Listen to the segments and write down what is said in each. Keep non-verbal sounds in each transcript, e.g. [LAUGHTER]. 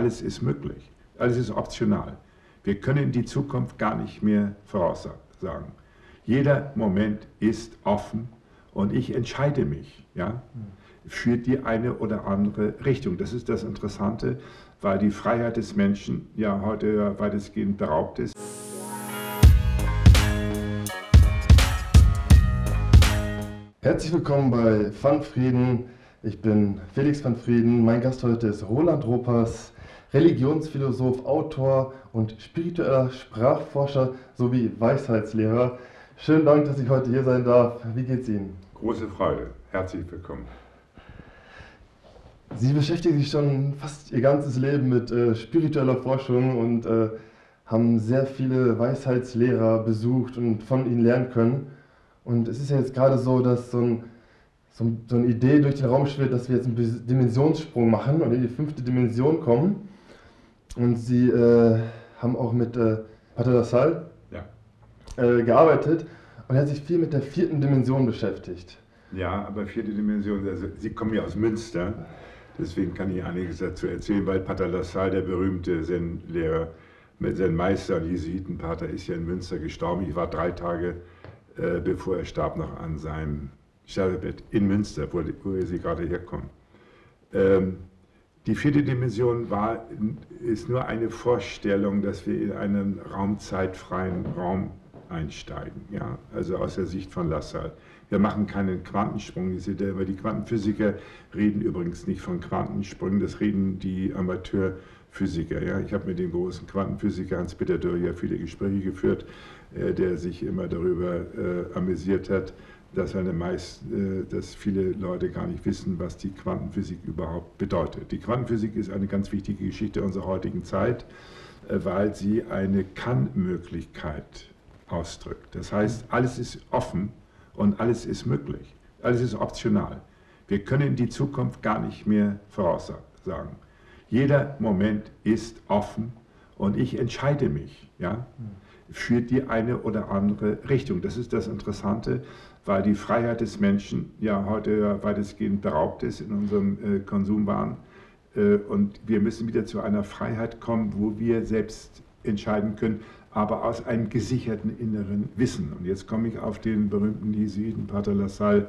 alles ist möglich. Alles ist optional. Wir können die Zukunft gar nicht mehr voraussagen. Jeder Moment ist offen und ich entscheide mich ja, für die eine oder andere Richtung. Das ist das Interessante, weil die Freiheit des Menschen ja heute weitestgehend beraubt ist. Herzlich willkommen bei Van Frieden. Ich bin Felix van Frieden. Mein Gast heute ist Roland Ropers, Religionsphilosoph, Autor und spiritueller Sprachforscher sowie Weisheitslehrer. Schönen Dank, dass ich heute hier sein darf. Wie geht's Ihnen? Große Freude. Herzlich willkommen. Sie beschäftigen sich schon fast Ihr ganzes Leben mit äh, spiritueller Forschung und äh, haben sehr viele Weisheitslehrer besucht und von ihnen lernen können. Und es ist ja jetzt gerade so, dass so, ein, so, so eine Idee durch den Raum schwirrt, dass wir jetzt einen Dimensionssprung machen und in die fünfte Dimension kommen. Und Sie äh, haben auch mit äh, Pater Lassalle ja. äh, gearbeitet und er hat sich viel mit der vierten Dimension beschäftigt. Ja, aber vierte Dimension, also Sie kommen ja aus Münster, deswegen kann ich einiges dazu erzählen, weil Pater Lassalle, der berühmte Zen-Lehrer, sein Meister, Jesuitenpater, ist ja in Münster gestorben. Ich war drei Tage, äh, bevor er starb, noch an seinem Sterbebett in Münster, wo, wo Sie gerade herkommen. Ähm, die vierte Dimension war, ist nur eine Vorstellung, dass wir in einen raumzeitfreien Raum einsteigen, ja? also aus der Sicht von Lassalle. Wir machen keinen Quantensprung, aber die Quantenphysiker reden übrigens nicht von Quantensprüngen, das reden die Amateurphysiker. Ja? Ich habe mit dem großen Quantenphysiker Hans-Peter Dürr ja viele Gespräche geführt, äh, der sich immer darüber äh, amüsiert hat, dass, eine meist, äh, dass viele Leute gar nicht wissen, was die Quantenphysik überhaupt bedeutet. Die Quantenphysik ist eine ganz wichtige Geschichte unserer heutigen Zeit, äh, weil sie eine Kann-Möglichkeit ausdrückt. Das heißt, alles ist offen und alles ist möglich. Alles ist optional. Wir können die Zukunft gar nicht mehr voraussagen. Jeder Moment ist offen und ich entscheide mich ja, für die eine oder andere Richtung. Das ist das Interessante weil die Freiheit des Menschen ja heute weitestgehend beraubt ist in unserem äh, Konsumwahn. Äh, und wir müssen wieder zu einer Freiheit kommen, wo wir selbst entscheiden können, aber aus einem gesicherten inneren Wissen. Und jetzt komme ich auf den berühmten Jesuiten Pater Lassalle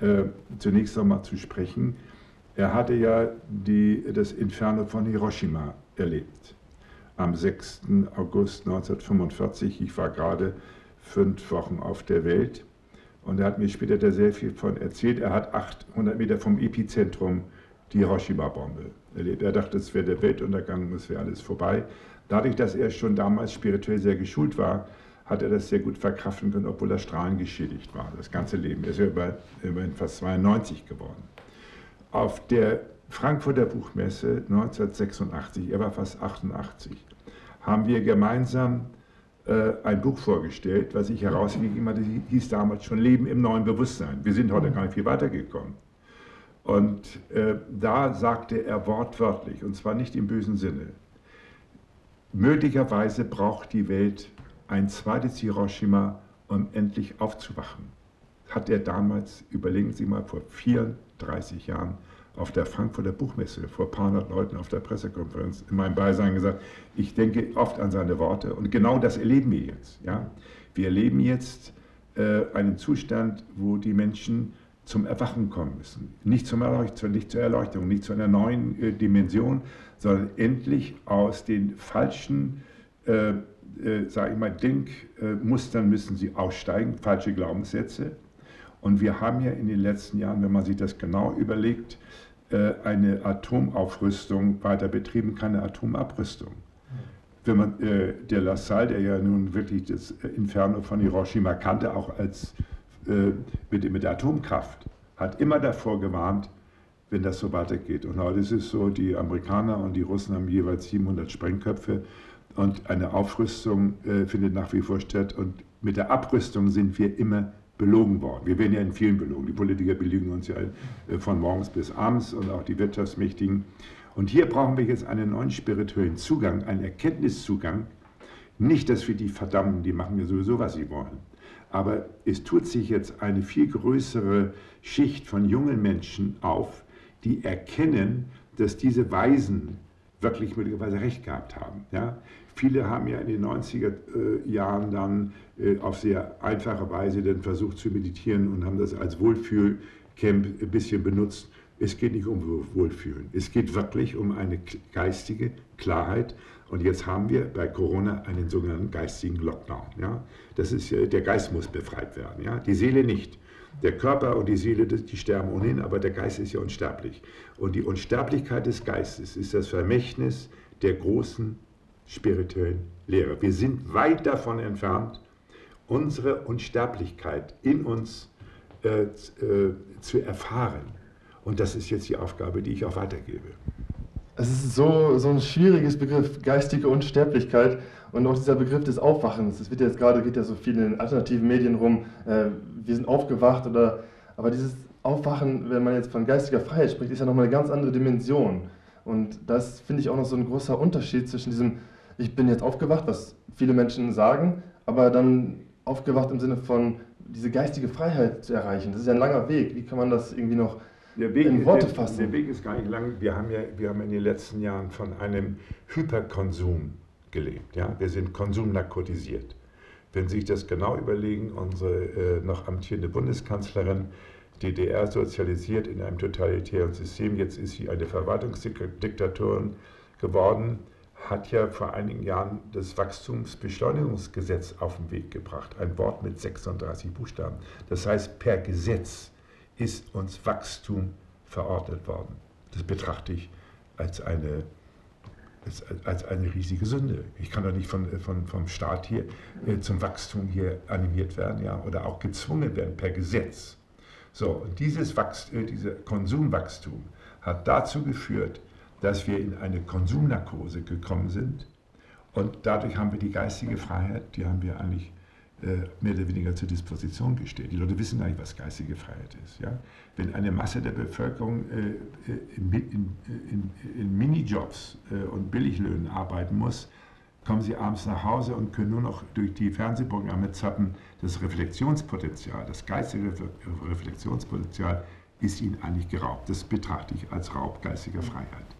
äh, zunächst einmal zu sprechen. Er hatte ja die, das Inferno von Hiroshima erlebt. Am 6. August 1945. Ich war gerade fünf Wochen auf der Welt. Und er hat mir später da sehr viel von erzählt. Er hat 800 Meter vom Epizentrum die Hiroshima-Bombe erlebt. Er dachte, es wäre der Weltuntergang, es wäre alles vorbei. Dadurch, dass er schon damals spirituell sehr geschult war, hat er das sehr gut verkraften können, obwohl er strahlengeschädigt war, das ganze Leben. Er ist ja über, immerhin fast 92 geworden. Auf der Frankfurter Buchmesse 1986, er war fast 88, haben wir gemeinsam ein Buch vorgestellt, was ich herausgegeben hatte, hieß damals schon Leben im neuen Bewusstsein. Wir sind heute gar nicht viel weitergekommen. Und äh, da sagte er wortwörtlich, und zwar nicht im bösen Sinne, möglicherweise braucht die Welt ein zweites Hiroshima, um endlich aufzuwachen. Hat er damals, überlegen Sie mal, vor 34 Jahren auf der Frankfurter Buchmesse vor ein paar hundert Leuten auf der Pressekonferenz in meinem Beisein gesagt, ich denke oft an seine Worte und genau das erleben wir jetzt. Ja? Wir erleben jetzt äh, einen Zustand, wo die Menschen zum Erwachen kommen müssen. Nicht, zum nicht zur Erleuchtung, nicht zu einer neuen äh, Dimension, sondern endlich aus den falschen, äh, äh, sage ich mal, Denkmustern müssen sie aussteigen, falsche Glaubenssätze. Und wir haben ja in den letzten Jahren, wenn man sich das genau überlegt, eine Atomaufrüstung weiter betrieben, keine Atomabrüstung. Wenn man, äh, der Lassalle, der ja nun wirklich das Inferno von Hiroshima kannte, auch als äh, mit, mit der Atomkraft, hat immer davor gewarnt, wenn das so weitergeht. Und heute ist es so, die Amerikaner und die Russen haben jeweils 700 Sprengköpfe und eine Aufrüstung äh, findet nach wie vor statt. Und mit der Abrüstung sind wir immer belogen worden. Wir werden ja in vielen belogen. Die Politiker belügen uns ja äh, von morgens bis abends und auch die Wirtschaftsmächtigen. Und hier brauchen wir jetzt einen neuen spirituellen Zugang, einen Erkenntniszugang. Nicht, dass wir die verdammen, die machen ja sowieso, was sie wollen. Aber es tut sich jetzt eine viel größere Schicht von jungen Menschen auf, die erkennen, dass diese Weisen wirklich möglicherweise recht gehabt haben. Ja? Viele haben ja in den 90er äh, Jahren dann auf sehr einfache Weise dann versucht zu meditieren und haben das als Wohlfühlcamp ein bisschen benutzt. Es geht nicht um Wohlfühlen. Es geht wirklich um eine geistige Klarheit. Und jetzt haben wir bei Corona einen sogenannten geistigen Lockdown. Ja? Das ist, der Geist muss befreit werden, ja? die Seele nicht. Der Körper und die Seele, die sterben ohnehin, aber der Geist ist ja unsterblich. Und die Unsterblichkeit des Geistes ist das Vermächtnis der großen spirituellen Lehre. Wir sind weit davon entfernt, unsere Unsterblichkeit in uns äh, äh, zu erfahren. Und das ist jetzt die Aufgabe, die ich auch weitergebe. Es ist so, so ein schwieriges Begriff, geistige Unsterblichkeit und auch dieser Begriff des Aufwachens. Es wird jetzt gerade, geht ja so viel in den alternativen Medien rum, äh, wir sind aufgewacht oder, aber dieses Aufwachen, wenn man jetzt von geistiger Freiheit spricht, ist ja nochmal eine ganz andere Dimension. Und das finde ich auch noch so ein großer Unterschied zwischen diesem, ich bin jetzt aufgewacht, was viele Menschen sagen, aber dann aufgewacht im Sinne von diese geistige Freiheit zu erreichen. Das ist ja ein langer Weg. Wie kann man das irgendwie noch Weg, in Worte fassen? Der, der Weg ist gar nicht lang. Wir haben ja wir haben in den letzten Jahren von einem Hyperkonsum gelebt. Ja? Wir sind konsumnarkotisiert. Wenn Sie sich das genau überlegen, unsere äh, noch amtierende Bundeskanzlerin, DDR sozialisiert in einem totalitären System, jetzt ist sie eine Verwaltungsdiktatorin geworden, hat ja vor einigen Jahren das Wachstumsbeschleunigungsgesetz auf den Weg gebracht. Ein Wort mit 36 Buchstaben. Das heißt, per Gesetz ist uns Wachstum verordnet worden. Das betrachte ich als eine, als, als eine riesige Sünde. Ich kann doch nicht von, von, vom Staat hier äh, zum Wachstum hier animiert werden ja, oder auch gezwungen werden per Gesetz. So, dieses Wachstum, äh, diese Konsumwachstum hat dazu geführt, dass wir in eine Konsumnarkose gekommen sind und dadurch haben wir die geistige Freiheit, die haben wir eigentlich äh, mehr oder weniger zur Disposition gestellt. Die Leute wissen gar nicht, was geistige Freiheit ist. Ja? Wenn eine Masse der Bevölkerung äh, äh in, in, in, in, Minijobs und Billiglöhnen arbeiten muss, kommen sie abends nach Hause und können nur noch durch die Fernsehprogramme zappen. Das Reflexionspotenzial, das geistige Reflexionspotenzial ist ihnen eigentlich geraubt. Das betrachte ich als Raub geistiger Freiheit.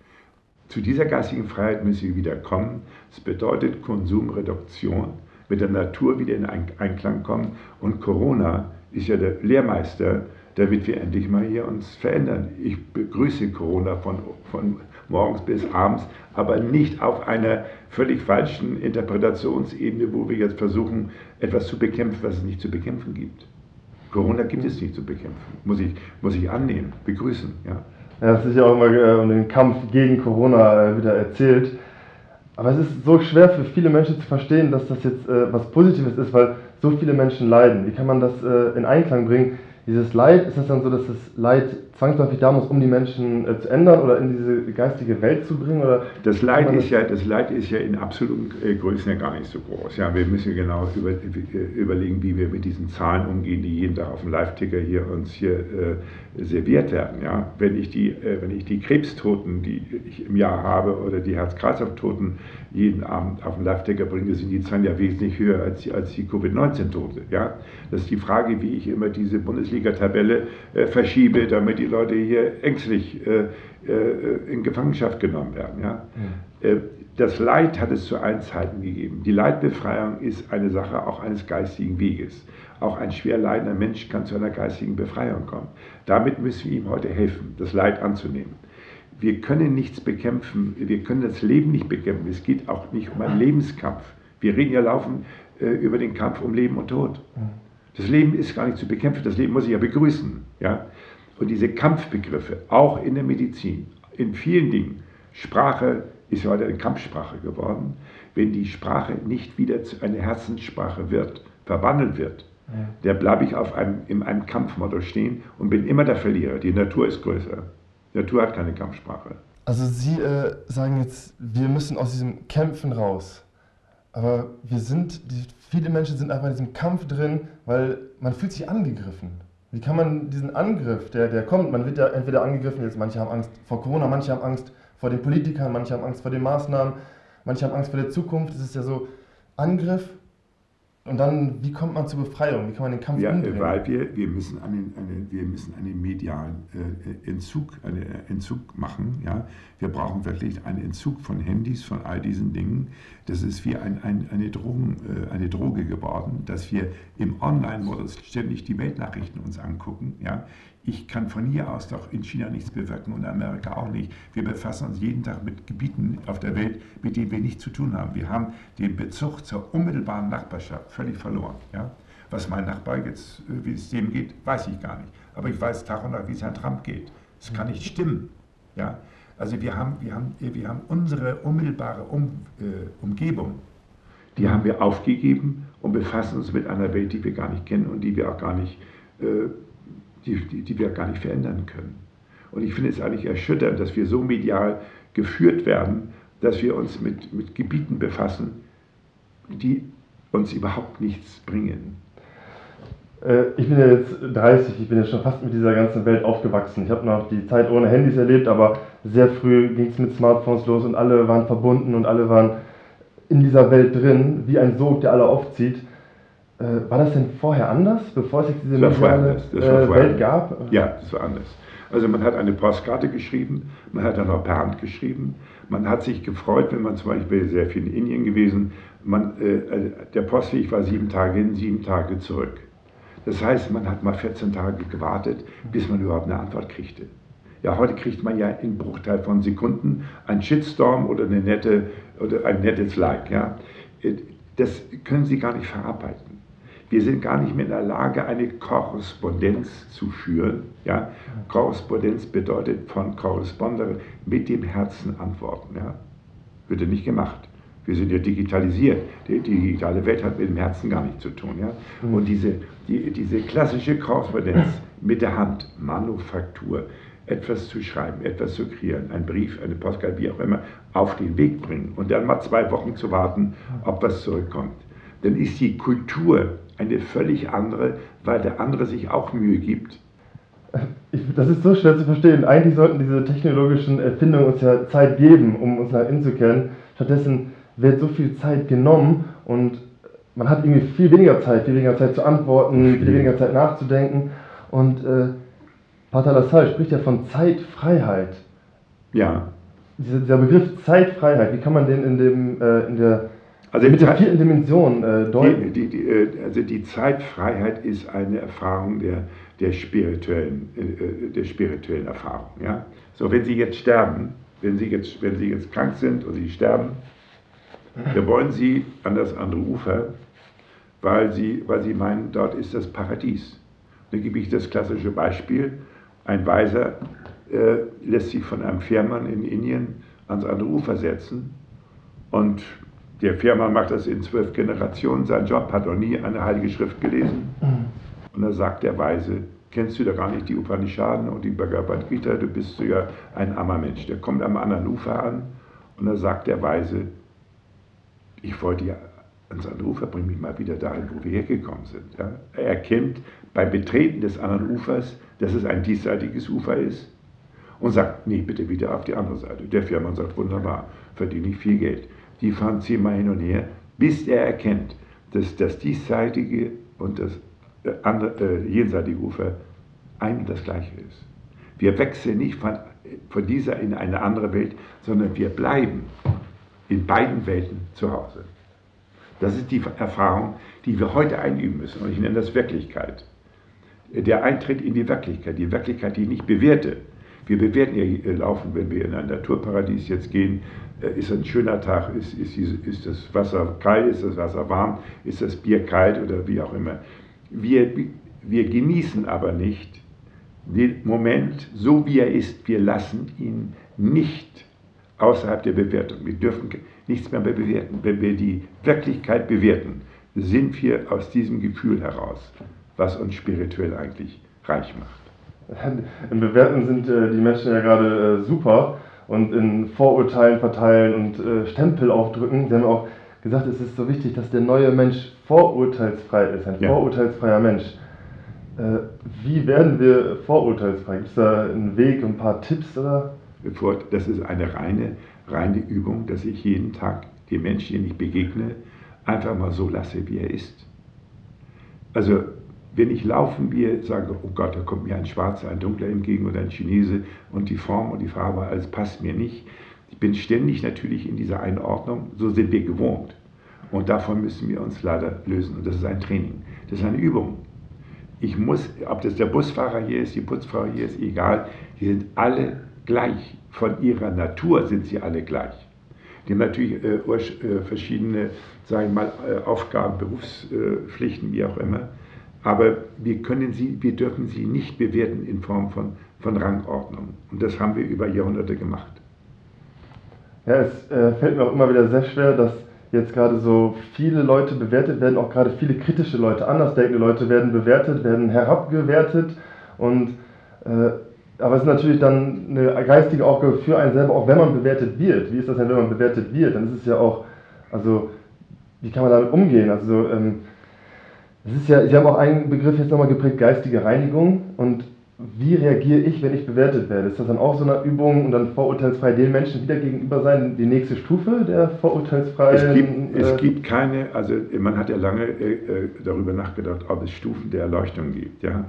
Zu dieser geistigen Freiheit müssen wir wieder kommen. Das bedeutet Konsumreduktion, mit der Natur wieder in Einklang kommen. Und Corona ist ja der Lehrmeister, damit wir endlich mal hier uns verändern. Ich begrüße Corona von, von morgens bis abends, aber nicht auf einer völlig falschen Interpretationsebene, wo wir jetzt versuchen, etwas zu bekämpfen, was es nicht zu bekämpfen gibt. Corona gibt es nicht zu bekämpfen, muss ich, muss ich annehmen, begrüßen. Ja. Ja, es ist ja auch immer äh, um den Kampf gegen Corona äh, wieder erzählt. Aber es ist so schwer für viele Menschen zu verstehen, dass das jetzt äh, was Positives ist, weil so viele Menschen leiden. Wie kann man das äh, in Einklang bringen? Dieses Leid, ist es dann so, dass das Leid zwangsläufig da muss, um die Menschen äh, zu ändern oder in diese geistige Welt zu bringen? Oder das, Leid ist ja, das Leid ist ja in absoluten äh, Größen ja gar nicht so groß. Ja, wir müssen genau über, äh, überlegen, wie wir mit diesen Zahlen umgehen, die jeden Tag auf dem Live-Ticker hier uns hier äh, serviert werden. Ja, wenn ich die, äh, wenn ich die Krebstoten, die ich im Jahr habe, oder die Herz-Kreislauf-Toten jeden Abend auf dem Live-Ticker bringe, sind die Zahlen ja wesentlich höher als die, als die Covid-19-Tote. Ja, das ist die Frage, wie ich immer diese Bundesliga-Tabelle äh, verschiebe, damit die Leute hier ängstlich äh, äh, in Gefangenschaft genommen werden. Ja? ja. Äh, das Leid hat es zu allen Zeiten gegeben. Die Leidbefreiung ist eine Sache auch eines geistigen Weges. Auch ein schwer leidender Mensch kann zu einer geistigen Befreiung kommen. Damit müssen wir ihm heute helfen, das Leid anzunehmen. Wir können nichts bekämpfen, wir können das Leben nicht bekämpfen. Es geht auch nicht um einen Lebenskampf. Wir reden ja laufend äh, über den Kampf um Leben und Tod. Das Leben ist gar nicht zu bekämpfen, das Leben muss ich ja begrüßen. Ja? Und diese Kampfbegriffe, auch in der Medizin, in vielen Dingen, Sprache ist heute eine Kampfsprache geworden, wenn die Sprache nicht wieder zu einer Herzenssprache wird, verwandelt wird, ja. der bleibe ich auf einem, in einem Kampfmodell stehen und bin immer der Verlierer. Die Natur ist größer. Natur hat keine Kampfsprache. Also Sie äh, sagen jetzt, wir müssen aus diesem Kämpfen raus. Aber wir sind, viele Menschen sind einfach in diesem Kampf drin, weil man fühlt sich angegriffen. Wie kann man diesen Angriff, der, der kommt, man wird ja entweder angegriffen, jetzt manche haben Angst vor Corona, manche haben Angst vor den Politikern, manche haben Angst vor den Maßnahmen, manche haben Angst vor der Zukunft. Es ist ja so Angriff Und dann, wie kommt man zur Befreiung? Wie kann man den Kampf ja, umdrehen? Weil wir, wir müssen einen, eine, wir müssen einen medialen äh, Entzug, einen Entzug machen. Ja? Wir brauchen wirklich einen Entzug von Handys, von all diesen Dingen. Das ist wie ein, ein, eine, Drogen, äh, eine Droge geworden, dass wir im Online-Modus ständig die Weltnachrichten uns angucken. Ja? Ich kann von hier aus doch in China nichts bewirken und Amerika auch nicht. Wir befassen uns jeden Tag mit Gebieten auf der Welt, mit denen wir nichts zu tun haben. Wir haben den Bezug zur unmittelbaren Nachbarschaft völlig verloren. Ja? Was mein Nachbar jetzt, äh, wie es dem geht, weiß ich gar nicht. Aber ich weiß Tag und Nacht, wie es Herrn Trump geht. Das kann nicht stimmen. Ja? Also wir haben, wir, haben, wir haben unsere unmittelbare um, äh, Umgebung, die haben wir aufgegeben und befassen uns mit einer Welt, die wir gar nicht kennen und die wir auch gar nicht äh, die, die, die wir gar nicht verändern können. Und ich finde es eigentlich erschütternd, dass wir so medial geführt werden, dass wir uns mit, mit Gebieten befassen, die uns überhaupt nichts bringen. Äh, ich bin ja jetzt 30, ich bin ja schon fast mit dieser ganzen Welt aufgewachsen. Ich habe noch die Zeit ohne Handys erlebt, aber sehr früh ging es mit Smartphones los und alle waren verbunden und alle waren in dieser Welt drin, wie ein Sog, der alle aufzieht. Äh, war das denn vorher anders, bevor es diese mediale äh, Welt gab? Ja, das war anders. Also man hat eine Postkarte geschrieben, man hat dann auch per Hand geschrieben. Man hat sich gefreut, wenn man zum Beispiel sehr viel in Indien gewesen, man, äh, äh der Postweg war sieben Tage hin, sieben Tage zurück. Das heißt, man hat mal 14 Tage gewartet, bis man überhaupt eine Antwort kriegte. Ja, heute kriegt man ja in Bruchteil von Sekunden einen Shitstorm oder, eine nette, oder ein nettes Like. Ja. Das können Sie gar nicht verarbeiten. Wir sind gar nicht mehr in der Lage, eine Korrespondenz zu führen. Ja? Korrespondenz bedeutet von Korrespondere mit dem Herzen antworten. Ja? Wird ja nicht gemacht. Wir sind ja digitalisiert. Die digitale Welt hat mit dem Herzen gar nichts zu tun. Ja? Und diese, die, diese klassische Korrespondenz mit der Hand, Manufaktur, etwas zu schreiben, etwas zu kreieren, ein Brief, eine Postkarte, wie auch immer, auf den Weg bringen und dann mal zwei Wochen zu warten, ob was zurückkommt. Dann ist die Kultur eine völlig andere, weil der andere sich auch Mühe gibt. das ist so schwer zu verstehen. Eigentlich sollten diese technologischen Erfindungen uns ja Zeit geben, um uns nach innen zu kennen. Stattdessen wird so viel Zeit genommen und man hat irgendwie viel weniger Zeit, viel weniger Zeit zu antworten, viel weniger Zeit nachzudenken. Und äh, Pater Lassalle spricht ja von Zeitfreiheit. Ja. Dieser, dieser Begriff Zeitfreiheit, wie kann man den in, dem, äh, in der also mit der vierten Dimension äh, deuten. Die, die, die, äh, also die Zeitfreiheit ist eine Erfahrung der, der, spirituellen, äh, äh, der spirituellen Erfahrung. Ja? So, wenn Sie jetzt sterben, wenn Sie jetzt, wenn Sie jetzt krank sind und Sie sterben, dann wollen Sie an das andere Ufer, weil Sie, weil Sie meinen, dort ist das Paradies. Da gebe ich das klassische Beispiel. Ein Weiser äh, lässt sich von einem Fährmann in Indien ans andere Ufer setzen und der Firma macht das in zwölf Generationen. Sein Job hat noch nie eine heilige Schrift gelesen. Und da sagt der Weise, kennst du da gar nicht die Upanishaden und die Bhagavad Gita, du bist ja ein armer Mensch. Der kommt am anderen Ufer an und da sagt der Weise, ich wollte ja ans andere Ufer, bring mich mal wieder dahin, wo wir hergekommen sind. Ja? Er erkennt beim Betreten des anderen Ufers, dass es ein diesseitiges Ufer ist und sagt, nee, bitte wieder auf die andere Seite. Der Firma sagt, wunderbar, verdiene ich viel Geld die fahren zehnmal hin und her, bis er erkennt, dass das diesseitige und das äh, andere, äh, jenseitige Ufer ein und das gleiche ist. Wir wechseln nicht von, von dieser in eine andere Welt, sondern wir bleiben in beiden Welten zu Hause. Das ist die Erfahrung, die wir heute einüben müssen. Und ich nenne das Wirklichkeit. Der Eintritt in die Wirklichkeit, die Wirklichkeit, die ich nicht bewerte. Wir bewerten ja äh, laufen, wenn wir in ein Naturparadies jetzt gehen, äh, ist ein schöner Tag, ist, ist, ist das Wasser kalt, ist das Wasser warm, ist das Bier kalt oder wie auch immer. Wir, wir genießen aber nicht den Moment so, wie er ist. Wir lassen ihn nicht außerhalb der Bewertung. Wir dürfen nichts mehr bewerten. Wenn wir die Wirklichkeit bewerten, sind wir aus diesem Gefühl heraus, was uns spirituell eigentlich reich macht. Im Bewerten sind äh, die Menschen ja gerade äh, super und in Vorurteilen verteilen und äh, Stempel aufdrücken. Sie haben auch gesagt, es ist so wichtig, dass der neue Mensch vorurteilsfrei ist, ein ja. vorurteilsfreier Mensch. Äh, wie werden wir vorurteilsfrei? Gibt es da einen Weg, ein paar Tipps? Oder? Das ist eine reine, reine Übung, dass ich jeden Tag dem Menschen, den ich begegne, einfach mal so lasse, wie er ist. Also wenn ich laufen gehe, sage, oh Gott, da kommt mir ein Schwarzer, ein Dunkler entgegen oder ein Chinese und die Form und die Farbe, alles passt mir nicht. Ich bin ständig natürlich in dieser Einordnung, so sind wir gewohnt. Und davon müssen wir uns leider lösen. Und das ist ein Training, das ist eine Übung. Ich muss, ob das der Busfahrer hier ist, die Putzfrau hier ist, egal, die sind alle gleich. Von ihrer Natur sind sie alle gleich. Die haben natürlich äh, äh, verschiedene, sagen wir mal, äh, Aufgaben, Berufspflichten, wie auch immer. Aber wir, können sie, wir dürfen sie nicht bewerten in Form von, von Rangordnung. Und das haben wir über Jahrhunderte gemacht. Ja, es äh, fällt mir auch immer wieder sehr schwer, dass jetzt gerade so viele Leute bewertet werden, auch gerade viele kritische Leute, andersdenkende Leute werden bewertet, werden herabgewertet und äh, aber es ist natürlich dann eine geistige Aufgabe für einen selber, auch wenn man bewertet wird. Wie ist das denn, wenn man bewertet wird? Dann ist es ja auch, also, wie kann man damit umgehen? Also, ähm, es ist ja, Sie haben auch einen Begriff jetzt nochmal geprägt, geistige Reinigung. Und wie reagiere ich, wenn ich bewertet werde? Ist das dann auch so eine Übung und dann vorurteilsfrei den Menschen wieder gegenüber sein, die nächste Stufe der vorurteilsfreien? Es gibt, äh, es gibt keine, also man hat ja lange äh, äh, darüber nachgedacht, ob es Stufen der Erleuchtung gibt. Ja?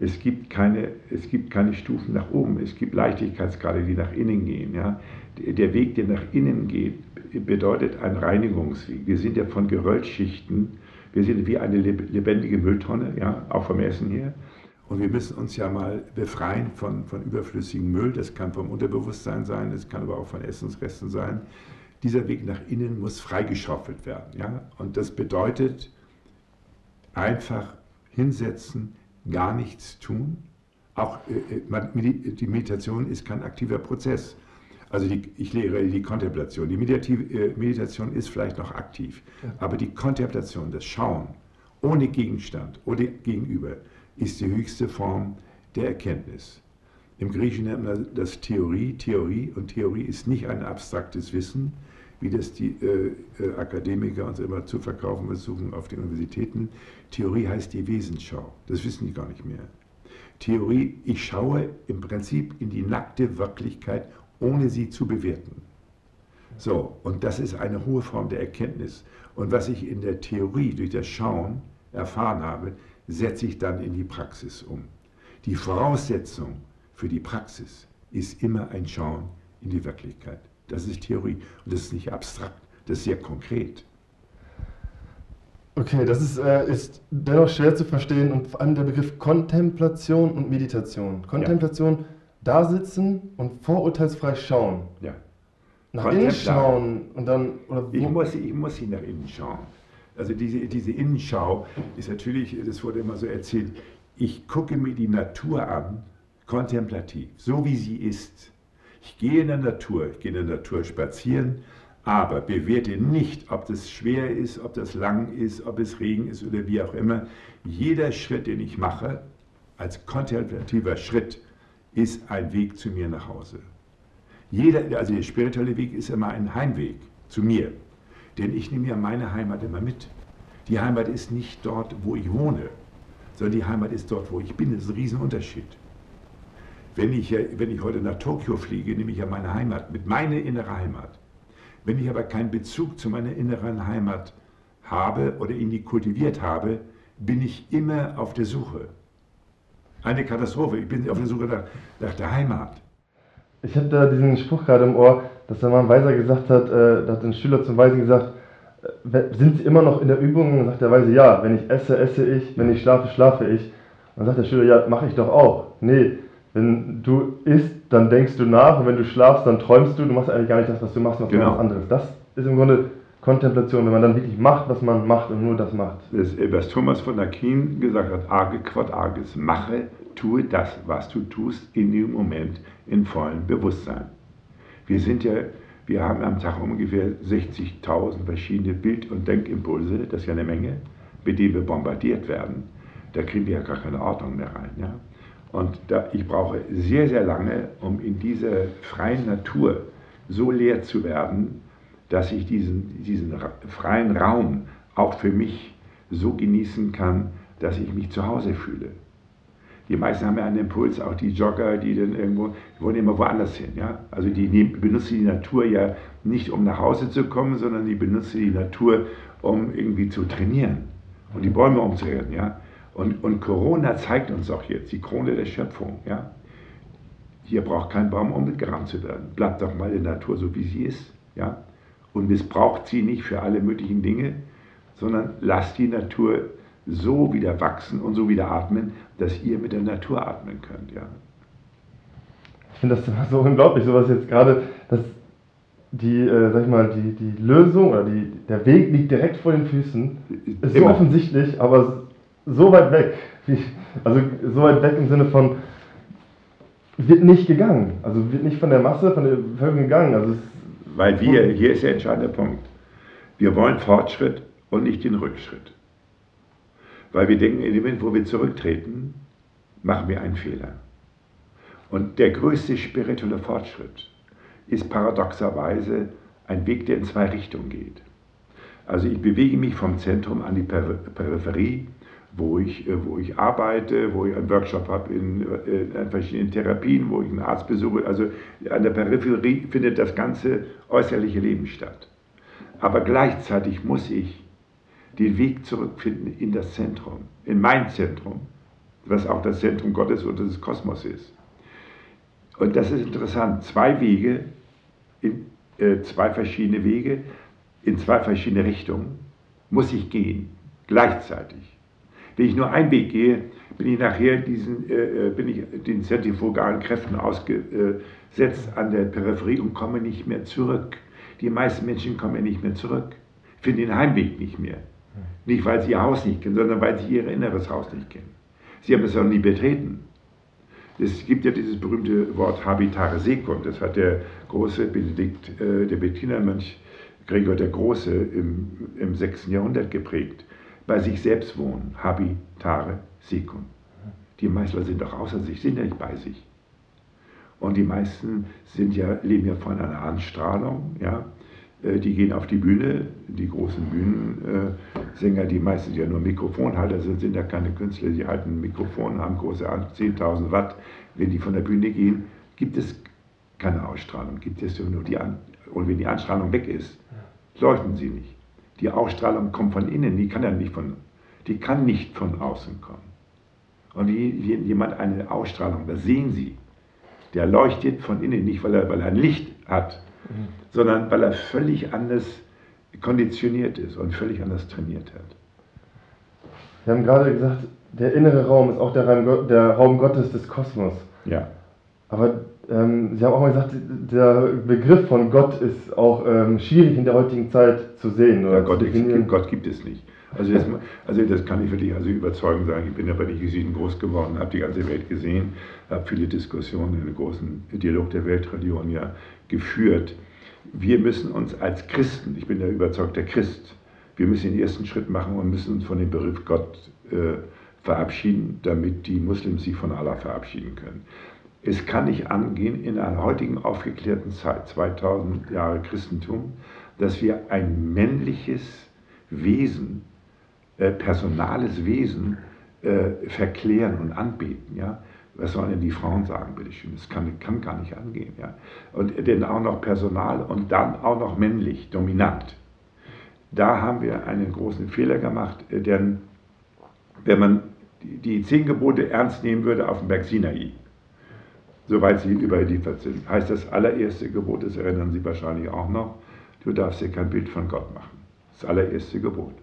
Es gibt, keine, es gibt keine Stufen nach oben, es gibt Leichtigkeitsgrade, die nach innen gehen. Ja? Der Weg, der nach innen geht, bedeutet ein Reinigungsweg. Wir sind ja von Geröllschichten, wir sind wie eine lebendige Mülltonne, ja? auch vom Essen her. Und wir müssen uns ja mal befreien von, von überflüssigem Müll. Das kann vom Unterbewusstsein sein, das kann aber auch von Essensresten sein. Dieser Weg nach innen muss freigeschaufelt werden. Ja? Und das bedeutet einfach hinsetzen, gar nichts tun. Auch äh, äh die Meditation ist kein aktiver Prozess. Also die, ich lehre die Kontemplation. Die äh, Meditation ist vielleicht noch aktiv, aber die Kontemplation, das Schauen, ohne Gegenstand, ohne Gegenüber, ist die höchste Form der Erkenntnis. Im Griechischen nennt man das Theorie, Theorie, und Theorie ist nicht ein abstraktes Wissen, wie das die äh, äh, Akademiker uns immer zu verkaufen versuchen auf den Universitäten. Theorie heißt die Wesensschau. Das wissen die gar nicht mehr. Theorie, ich schaue im Prinzip in die nackte Wirklichkeit, ohne sie zu bewerten. So, und das ist eine hohe Form der Erkenntnis. Und was ich in der Theorie durch das Schauen erfahren habe, setze ich dann in die Praxis um. Die Voraussetzung für die Praxis ist immer ein Schauen in die Wirklichkeit. Das ist Theorie und das ist nicht abstrakt, das ist sehr konkret. Okay, das ist, äh, ist dennoch schwer zu verstehen und vor allem der Begriff Kontemplation und Meditation. Kontemplation, ja. Da sitzen und vorurteilsfrei schauen. Ja. Nach innen schauen und dann. Oder wo? Ich, muss, ich muss nach innen schauen. Also diese, diese Innenschau ist natürlich, das wurde immer so erzählt, ich gucke mir die Natur an, kontemplativ, so wie sie ist. Ich gehe in der Natur, ich gehe in der Natur spazieren, aber bewerte nicht, ob das schwer ist, ob das lang ist, ob es Regen ist oder wie auch immer. Jeder Schritt, den ich mache, als kontemplativer Schritt, ist ein Weg zu mir nach Hause. Jeder, also der spirituelle Weg ist immer ein Heimweg zu mir. Denn ich nehme ja meine Heimat immer mit. Die Heimat ist nicht dort, wo ich wohne, sondern die Heimat ist dort, wo ich bin. Das ist ein Riesenunterschied. Wenn ich, wenn ich heute nach Tokio fliege, nehme ich ja meine Heimat mit, meine innere Heimat. Wenn ich aber keinen Bezug zu meiner inneren Heimat habe oder ihn nie kultiviert habe, bin ich immer auf der Suche. Eine Katastrophe. Ich bin auf der Suche nach, nach der Heimat. Ich habe da diesen Spruch gerade im Ohr, dass da mal ein Weiser gesagt hat, äh, da hat ein Schüler zum Weisen gesagt, äh, sind Sie immer noch in der Übung? Und dann sagt der Weise, ja, wenn ich esse, esse ich, wenn ich schlafe, schlafe ich. Und dann sagt der Schüler, ja, mache ich doch auch. Nee, wenn du isst, dann denkst du nach und wenn du schlafst, dann träumst du. Du machst eigentlich gar nicht das, was du machst, sondern genau. was anderes. Das ist im Grunde Kontemplation, wenn man dann wirklich macht, was man macht und nur das macht. Das, was Thomas von Aquin gesagt hat, arge quod arges, mache, tue das, was du tust, in dem Moment in vollem Bewusstsein. Wir sind ja, wir haben am Tag ungefähr 60.000 verschiedene Bild- und Denkimpulse, das ist ja eine Menge, mit denen wir bombardiert werden. Da kriegen wir ja gar keine Ordnung mehr rein. Ja? Und da, ich brauche sehr, sehr lange, um in dieser freien Natur so leer zu werden, dass ich diesen, diesen freien Raum auch für mich so genießen kann, dass ich mich zu Hause fühle. Die meisten haben ja einen Impuls, auch die Jogger, die dann irgendwo, die wollen immer woanders hin. Ja? Also die benutzen die Natur ja nicht, um nach Hause zu kommen, sondern die benutzen die Natur, um irgendwie zu trainieren, und die Bäume umzukehren. Ja? Und, und Corona zeigt uns auch jetzt die Krone der Schöpfung. Ja? Hier braucht kein Baum umgerammt zu werden. Bleibt doch mal der Natur so, wie sie ist. Ja? Und missbraucht sie nicht für alle möglichen Dinge, sondern lasst die Natur so wieder wachsen und so wieder atmen, dass ihr mit der Natur atmen könnt. Ja? Ich finde das so unglaublich, sowas jetzt gerade, dass die, äh, sag ich mal, die, die Lösung oder die, der Weg liegt direkt vor den Füßen. Ist Immer. so offensichtlich, aber so weit weg. Also so weit weg im Sinne von, wird nicht gegangen. Also wird nicht von der Masse, von der Bevölkerung gegangen. Also Weil wir, hier ist der entscheidende Punkt, wir wollen Fortschritt und nicht den Rückschritt. Weil wir denken, in dem Moment, wo wir zurücktreten, machen wir einen Fehler. Und der größte spirituelle Fortschritt ist paradoxerweise ein Weg, der in zwei Richtungen geht. Also ich bewege mich vom Zentrum an die Peripherie, wo ich, äh, wo ich arbeite, wo ich einen Workshop habe in, äh, in verschiedenen Therapien, wo ich einen Arzt besuche. Also an der Peripherie findet das ganze äußerliche Leben statt. Aber gleichzeitig muss ich den Weg zurückfinden in das Zentrum, in mein Zentrum, was auch das Zentrum Gottes und des Kosmos ist. Und das ist interessant. Zwei Wege, in, äh, zwei verschiedene Wege, in zwei verschiedene Richtungen muss ich gehen, gleichzeitig. Wenn ich nur einen Weg gehe, bin ich nachher diesen, äh, äh, bin ich den zentrifugalen Kräften ausgesetzt an der Peripherie und komme nicht mehr zurück. Die meisten Menschen kommen ja nicht mehr zurück, finden den Heimweg nicht mehr. Nicht, weil sie ihr Haus nicht kennen, sondern weil sie ihr inneres Haus nicht kennen. Sie haben es auch nie betreten. Es gibt ja dieses berühmte Wort Habitare Secund. Das hat der große Benedikt, äh, der Bettinermönch Gregor der Große im, im 6. Jahrhundert geprägt. Bei sich selbst wohnen, Habitare Secund. Die Meißler sind doch außer sich, sind ja nicht bei sich. Und die meisten sind ja, leben ja von einer Anstrahlung, ja. Äh, die gehen auf die Bühne, die großen Bühnensänger, die meistens ja nur Mikrofonhalter sind, sind ja keine Künstler, die halten ein Mikrofon, haben große 10.000 Watt. Wenn die von der Bühne gehen, gibt es keine Ausstrahlung, gibt es nur die An und wenn die Anstrahlung weg ist, leuchten sie nicht. Die Ausstrahlung kommt von innen, die kann ja nicht von, die kann nicht von außen kommen. Und wenn jemand eine Ausstrahlung, das sehen Sie, der leuchtet von innen, nicht weil er, weil er ein Licht hat, mhm. sondern weil er völlig anders konditioniert ist und völlig anders trainiert hat. Sie haben gerade gesagt, der innere Raum ist auch der Raum, der Raum Gottes des Kosmos. Ja. Aber ähm, Sie haben auch mal gesagt, der Begriff von Gott ist auch ähm, schwierig in der heutigen Zeit zu sehen. ja, Gott, gibt, Gott gibt es nicht. Also das, also das kann ich wirklich also überzeugend sagen. Ich bin ja bei den Jesuiten groß geworden, habe die ganze Welt gesehen, habe viele Diskussionen in dem großen Dialog der Weltreligion ja geführt. Wir müssen uns als Christen, ich bin ja überzeugter Christ, wir müssen den ersten Schritt machen und müssen uns von dem Begriff Gott äh, verabschieden, damit die Muslims sich von Allah verabschieden können. Es kann nicht angehen in einer heutigen aufgeklärten Zeit, 2000 Jahre Christentum, dass wir ein männliches Wesen äh, personales Wesen äh, verklären und anbeten. Ja? Was sollen denn die Frauen sagen, bitteschön? Das kann, kann gar nicht angehen. Ja? Und denn auch noch personal und dann auch noch männlich, dominant. Da haben wir einen großen Fehler gemacht, äh, denn wenn man die, die zehn Gebote ernst nehmen würde auf dem Berg Sinai, soweit sie überliefert sind, heißt das allererste Gebot, das erinnern Sie wahrscheinlich auch noch, du darfst dir kein Bild von Gott machen. Das allererste Gebot.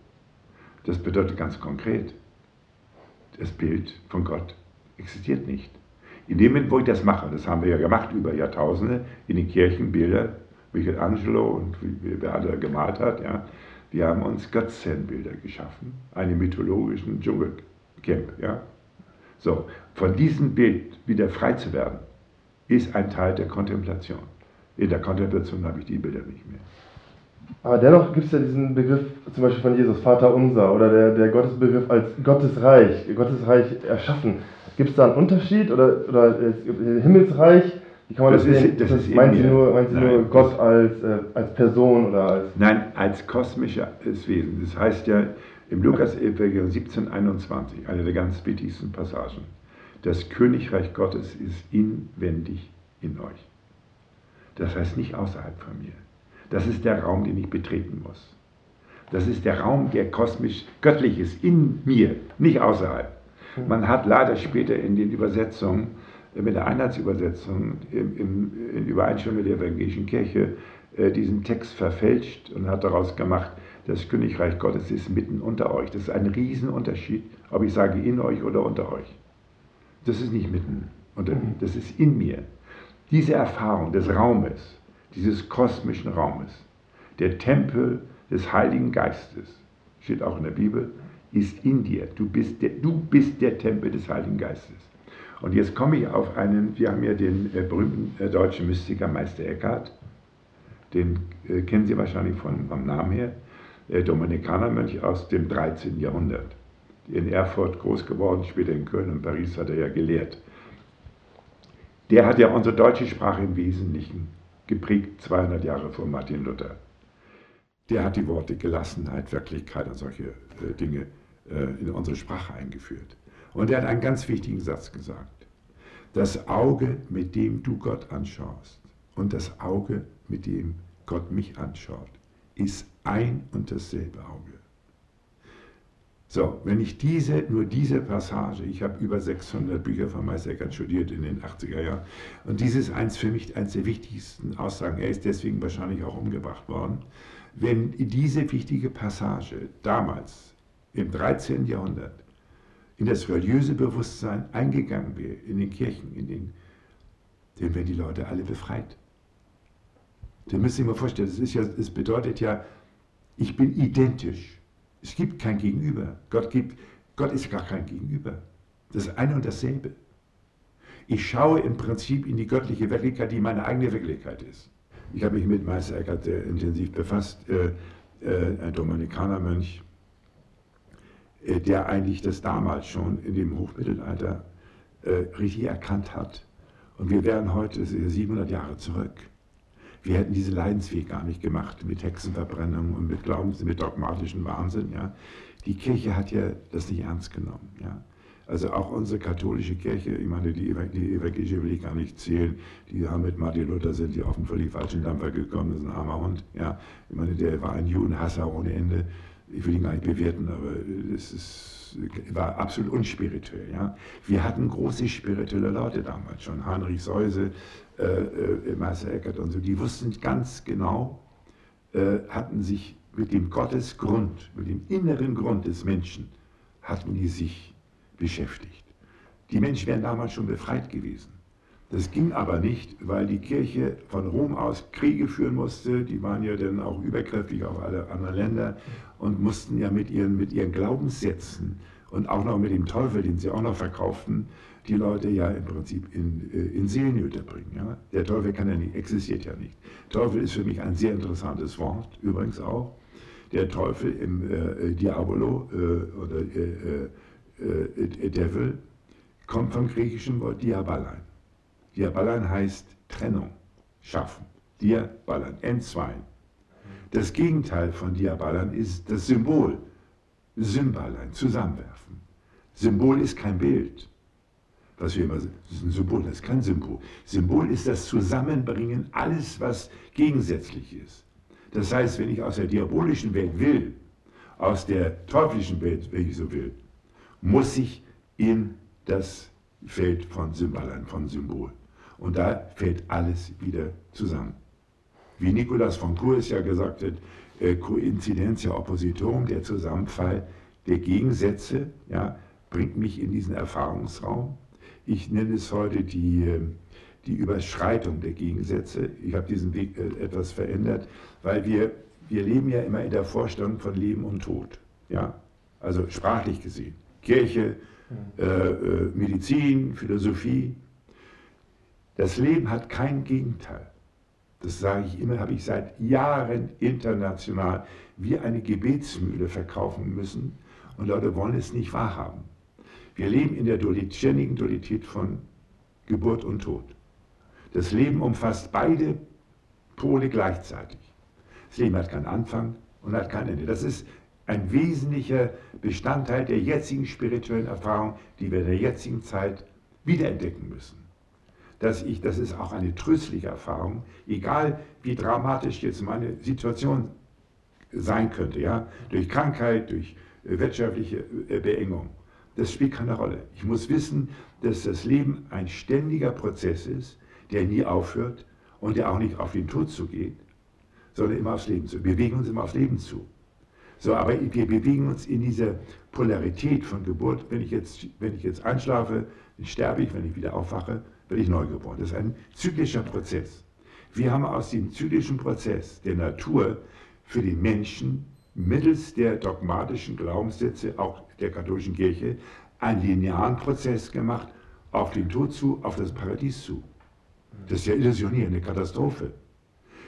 Das bedeutet ganz konkret, das Bild von Gott existiert nicht. In dem Moment, wo ich das mache, das haben wir ja gemacht über Jahrtausende, in den Kirchenbilder, Michelangelo und wer alle gemalt hat, ja, wir haben uns Götzenbilder geschaffen, einen mythologischen Dschungelcamp. Ja. So, von diesem Bild wieder frei zu werden, ist ein Teil der Kontemplation. In der Kontemplation habe ich die Bilder nicht mehr. Aber dennoch gibt es ja diesen Begriff zum Beispiel von Jesus, Vater unser, oder der, der Gottesbegriff als Gottesreich, Gottesreich erschaffen. Gibt es da einen Unterschied oder, oder Himmelsreich? Wie kann man das, das sehen? das ist meinen Sie nur, meinen Sie nur Gott als, äh, als Person oder als. Nein, als kosmisches Wesen. Das heißt ja im Lukas-Evangelium 17,21, eine der ganz wichtigsten Passagen. Das Königreich Gottes ist inwendig in euch. Das heißt nicht außerhalb von mir. Das ist der Raum, den ich betreten muss. Das ist der Raum, der kosmisch göttlich ist, in mir, nicht außerhalb. Man hat leider später in den Übersetzungen, mit der Einheitsübersetzung, im, im, in Übereinstimmung mit der evangelischen Kirche, äh, diesen Text verfälscht und hat daraus gemacht, das Königreich Gottes ist mitten unter euch. Das ist ein Riesenunterschied, ob ich sage in euch oder unter euch. Das ist nicht mitten unter mir, das ist in mir. Diese Erfahrung des Raumes, dieses kosmischen Raumes, der Tempel des Heiligen Geistes, steht auch in der Bibel, ist in dir. Du bist der, du bist der Tempel des Heiligen Geistes. Und jetzt komme ich auf einen, wir haben ja den äh, berühmten äh, deutschen Mystiker Meister Eckhart, den äh, kennen Sie wahrscheinlich von, vom Namen her, äh, Dominikanermönch aus dem 13. Jahrhundert. In Erfurt groß geworden, später in Köln und Paris hat er ja gelehrt. Der hat ja unsere deutsche Sprache im Wesentlichen geprägt, 200 Jahre vor Martin Luther. Der hat die Worte Gelassenheit, Wirklichkeit und solche äh, Dinge äh, in unsere Sprache eingeführt. Und er hat einen ganz wichtigen Satz gesagt. Das Auge, mit dem du Gott anschaust und das Auge, mit dem Gott mich anschaut, ist ein und dasselbe Auge. So, wenn ich diese, nur diese Passage, ich habe über 600 Bücher von Meister Eckhart studiert in den 80er Jahren, und dieses ist eins für mich eines der wichtigsten Aussagen, er ist deswegen wahrscheinlich auch umgebracht worden, wenn diese wichtige Passage damals im 13. Jahrhundert in das religiöse Bewusstsein eingegangen wäre, in den Kirchen, in den, dann wären die Leute alle befreit. Dann Sie sich mal vorstellen, ist ja, bedeutet ja, ich bin identisch. Es gibt kein Gegenüber. Gott, gibt, Gott ist gar kein Gegenüber. Das ist eine und dasselbe. Ich schaue im Prinzip in die göttliche Wirklichkeit, die meine eigene Wirklichkeit ist. Ich habe mich mit Meister Eckhart sehr intensiv befasst, äh, äh, ein Dominikanermönch, äh, der eigentlich das damals schon in dem Hochmittelalter äh, richtig erkannt hat. Und wir wären heute 700 Jahre zurück. Wir hätten diese Leidensweg gar nicht gemacht mit Hexenverbrennung und mit Glaubens, mit dogmatischen Wahnsinn. Ja. Die Kirche hat ja das nicht ernst genommen. Ja. Also auch unsere katholische Kirche, ich meine, die, evangelische will ich gar nicht zählen, die haben mit Martin Luther sind die auf einen völlig falschen Dampfer gekommen, das ist ein armer Hund. Ja. Ich meine, der war ein Judenhasser ohne Ende. Ich will ihn gar nicht bewerten, aber es war absolut unspirituell. Ja. Wir hatten große spirituelle Leute damals schon, Heinrich Seuse, äh, äh, Meister Eckert und so, die wussten ganz genau, äh, hatten sich mit dem Gottesgrund, mit dem inneren Grund des Menschen, hatten die sich beschäftigt. Die Menschen wären damals schon befreit gewesen. Das ging aber nicht, weil die Kirche von Rom aus Kriege führen musste. Die waren ja dann auch übergriffig auf alle anderen Länder und mussten ja mit ihren, mit ihren Glaubenssätzen und auch noch mit dem Teufel, den sie auch noch verkauften, die Leute ja im Prinzip in, äh, in Seelennöte bringen. Ja? Der Teufel kann ja nicht, existiert ja nicht. Teufel ist für mich ein sehr interessantes Wort, übrigens auch. Der Teufel im äh, Diabolo äh, oder äh, äh, Devil kommt vom griechischen Wort Diabalein. Diabalein heißt Trennung, schaffen. Diabalein, entzweien. Das Gegenteil von Diabalein ist das Symbol, Symbalein, zusammenwerfen. Symbol ist kein Bild was wir immer, das ist ein Symbol, das ist kein Symbol. Symbol ist das Zusammenbringen alles, was gegensätzlich ist. Das heißt, wenn ich aus der diabolischen Welt will, aus der teuflischen Welt, wenn ich so will, muss ich in das Feld von Symbolern, von Symbol. Und da fällt alles wieder zusammen. Wie Nikolaus von Kurs ja gesagt hat, äh, Coincidentia oppositorum, der Zusammenfall der Gegensätze, ja, bringt mich in diesen Erfahrungsraum ich nenne es heute die, ähm, die Überschreitung der Gegensätze. Ich habe diesen Weg äh, etwas verändert, weil wir, wir leben ja immer in der Vorstellung von Leben und Tod. Ja? Also sprachlich gesehen. Kirche, äh, äh, Medizin, Philosophie. Das Leben hat kein Gegenteil. Das sage ich immer, habe ich seit Jahren international wie eine Gebetsmühle verkaufen müssen und Leute wollen es nicht wahrhaben. Wir leben in der ständigen Dualität von Geburt und Tod. Das Leben umfasst beide Pole gleichzeitig. Das Leben hat keinen Anfang und hat kein Ende. Das ist ein wesentlicher Bestandteil der jetzigen spirituellen Erfahrung, die wir in der jetzigen Zeit wiederentdecken müssen. Dass ich, das ist auch eine tröstliche Erfahrung, egal wie dramatisch jetzt meine Situation sein könnte, ja, durch Krankheit, durch äh, wirtschaftliche äh, Beengung. Das spielt keine Rolle. Ich muss wissen, dass das Leben ein ständiger Prozess ist, der nie aufhört und der auch nicht auf den Tod zugeht, sondern immer aufs Leben zu. Wir bewegen uns immer aufs Leben zu. So, aber wir bewegen uns in dieser Polarität von Geburt. Wenn ich jetzt, wenn ich jetzt einschlafe, dann sterbe ich, wenn ich wieder aufwache, werde ich neu geboren. Das ist ein zyklischer Prozess. Wir haben aus dem zyklischen Prozess der Natur für den Menschen mittels der dogmatischen Glaubenssätze, auch der katholischen Kirche, einen linearen Prozess gemacht, auf den Tod zu, auf das Paradies zu. Das ist ja illusionierend, eine Katastrophe.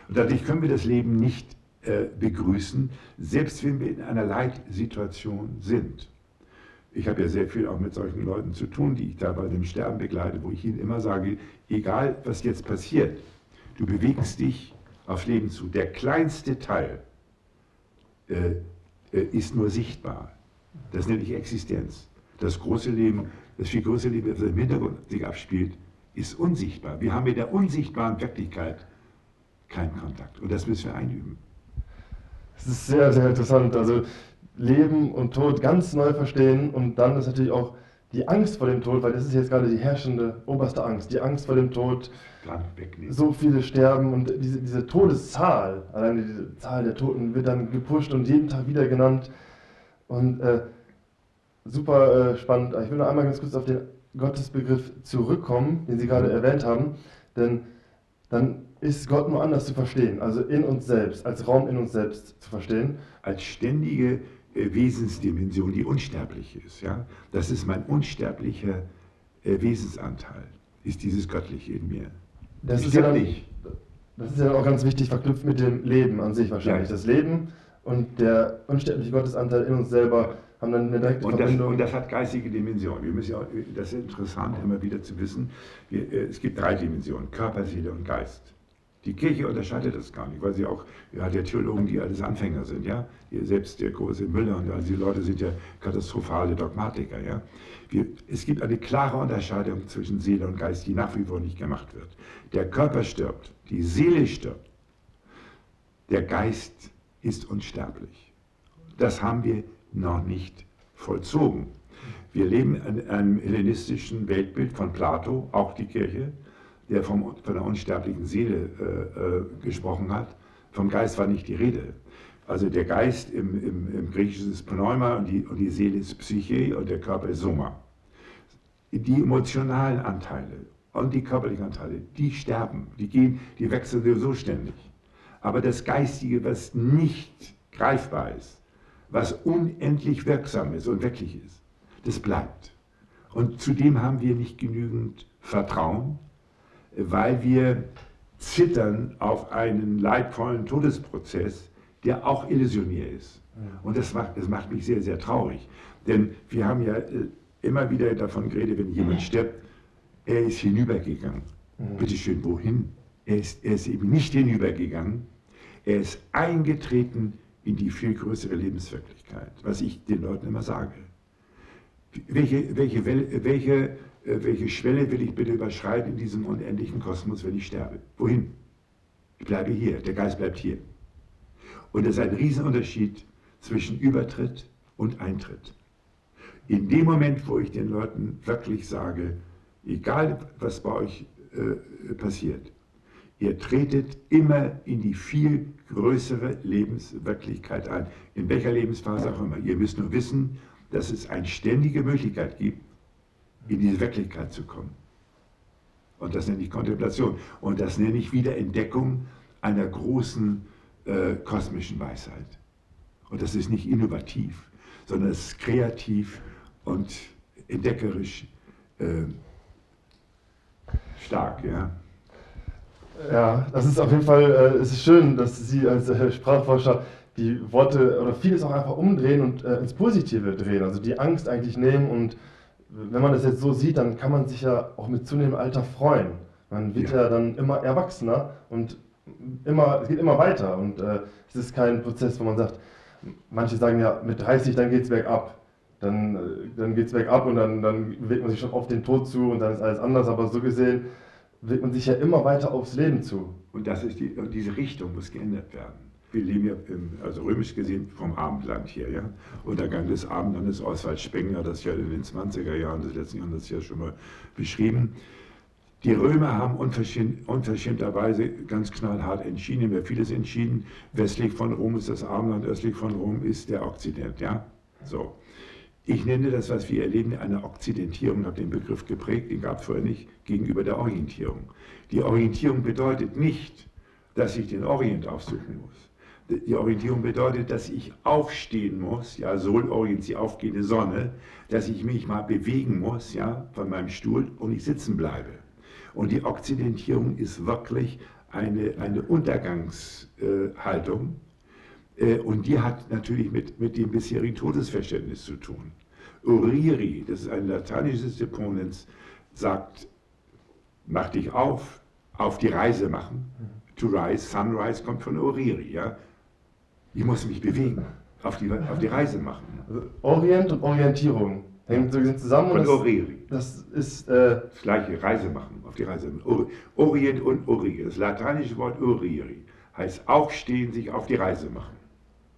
Und dadurch können wir das Leben nicht äh, begrüßen, selbst wenn wir in einer Leitsituation sind. Ich habe ja sehr viel auch mit solchen Leuten zu tun, die ich da bei dem Sterben begleite, wo ich ihnen immer sage, egal was jetzt passiert, du bewegst dich aufs Leben zu. Der kleinste Teil äh, äh, ist nur sichtbar. Das nenne ich Existenz. Das große Leben, das viel größere Leben, das im Hintergrund sich abspielt, ist unsichtbar. Wir haben mit der unsichtbaren Wirklichkeit keinen Kontakt. Und das müssen wir einüben. Das ist sehr, sehr interessant. Also Leben und Tod ganz neu verstehen und dann ist natürlich auch die Angst vor dem Tod, weil das ist jetzt gerade die herrschende oberste Angst, die Angst vor dem Tod. So viele sterben und diese, diese Todeszahl, alleine diese Zahl der Toten wird dann gepusht und jeden Tag wieder genannt. Und äh, super äh, spannend. Ich will noch einmal ganz kurz auf den Gottesbegriff zurückkommen, den Sie gerade erwähnt haben, denn dann ist Gott nur anders zu verstehen, also in uns selbst, als Raum in uns selbst zu verstehen. Als ständige äh, Wesensdimension, die unsterblich ist. Ja? Das ist mein unsterblicher äh, Wesensanteil, ist dieses Göttliche in mir. Das ist, ja dann, das ist ja auch ganz wichtig verknüpft mit dem Leben an sich wahrscheinlich. Ja. Das Leben und der unsterbliche Gottesanteil in uns selber haben dann eine direkte und Verbindung. Das, und das hat geistige Dimensionen. Wir müssen ja, das ist interessant, immer wieder zu wissen. Wir, äh, es gibt drei Dimensionen: Körper, Seele und Geist. Die Kirche unterscheidet das gar nicht, weil sie auch, ja, der Theologen, die alles Anfänger sind, ja. Selbst der große Müller und all diese Leute sind ja katastrophale Dogmatiker, ja. Es gibt eine klare Unterscheidung zwischen Seele und Geist, die nach wie vor nicht gemacht wird. Der Körper stirbt, die Seele stirbt, der Geist ist unsterblich. Das haben wir noch nicht vollzogen. Wir leben in einem hellenistischen Weltbild von Plato, auch die Kirche, der vom, von der unsterblichen Seele äh, äh, gesprochen hat. Vom Geist war nicht die Rede. Also der Geist im, im, im Griechischen ist Pneuma und die, und die Seele ist Psyche und der Körper ist Soma. Die emotionalen Anteile und die körperlichen Anteile, die sterben, die gehen, die wechseln sowieso ständig. Aber das Geistige, was nicht greifbar ist, was unendlich wirksam ist und wirklich ist, das bleibt. Und zudem haben wir nicht genügend Vertrauen, weil wir zittern auf einen leidvollen Todesprozess, der auch illusionär ist. Und das macht, das macht mich sehr, sehr traurig. Denn wir haben ja äh, immer wieder davon geredet, wenn jemand stirbt, er ist hinübergegangen. Mhm. Bitte schön, wohin? Er ist, er ist eben nicht hinübergegangen. Er ist eingetreten in die viel größere Lebenswirklichkeit, was ich den Leuten immer sage. Welche, welche, welche äh, welche Schwelle will ich bitte überschreiten in diesem unendlichen Kosmos, wenn ich sterbe? Wohin? Ich bleibe hier, der Geist bleibt hier. Und es ist ein Riesenunterschied zwischen Übertritt und Eintritt. In dem Moment, wo ich den Leuten wirklich sage, egal was bei euch äh, passiert, ihr tretet immer in die viel größere Lebenswirklichkeit ein, in welcher Lebensphase auch immer. Ihr müsst nur wissen, dass es eine ständige Möglichkeit gibt, in diese Wirklichkeit zu kommen. Und das nenne ich Kontemplation. Und das nenne ich wieder Entdeckung einer großen äh, kosmischen Weisheit. Und das ist nicht innovativ, sondern es ist kreativ und entdeckerisch äh, stark. Ja. ja, das ist auf jeden Fall, äh, es ist schön, dass Sie als äh, Sprachforscher die Worte oder vieles auch einfach umdrehen und äh, ins Positive drehen, also die Angst eigentlich nehmen und wenn man das jetzt so sieht, dann kann man sich ja auch mit zunehmendem Alter freuen. Man wird ja, ja dann immer erwachsener und immer, es geht immer weiter. Und äh, es ist kein Prozess, wo man sagt, manche sagen ja, mit 30, dann geht es bergab. Dann, äh, dann geht es bergab und dann, dann bewegt man sich schon auf den Tod zu und dann ist alles anders. Aber so gesehen bewegt man sich ja immer weiter aufs Leben zu. Und das ist die, diese Richtung muss geändert werden. wir leben ja, im, also römisch gesehen, vom Abendland hier, ja. Untergang des Abendlandes, Oswald Spengler, das ja in den 20er Jahren des letzten Jahrhunderts ja schon mal beschrieben. Die Römer haben unverschämt, unverschämterweise ganz knallhart entschieden, haben vieles entschieden. Westlich von Rom ist das Abendland, östlich von Rom ist der Okzident, ja. So. Ich nenne das, was wir erleben, eine Okzidentierung, habe den Begriff geprägt, den gab es vorher nicht, gegenüber der Orientierung. Die Orientierung bedeutet nicht, dass ich den Orient aufsuchen muss. Die Orientierung bedeutet, dass ich aufstehen muss, ja, Sol Orient, die aufgehende Sonne, dass ich mich mal bewegen muss, ja, von meinem Stuhl und ich sitzen bleibe. Und die Okzidentierung ist wirklich eine, eine Untergangshaltung, äh, und die hat natürlich mit, mit dem bisherigen Todesverständnis zu tun. Uriri, das ist ein lateinisches Deponens, sagt, mach dich auf, auf die Reise machen. To rise, sunrise kommt von Uriri. Ja? Ich muss mich bewegen, auf die, auf die Reise machen. Also Orient und Orientierung hängen so zusammen. Von Uriri. Das ist äh das gleiche, Reise machen, auf die Reise. Orient und Uriri, das lateinische Wort Uriri heißt aufstehen, sich auf die Reise machen.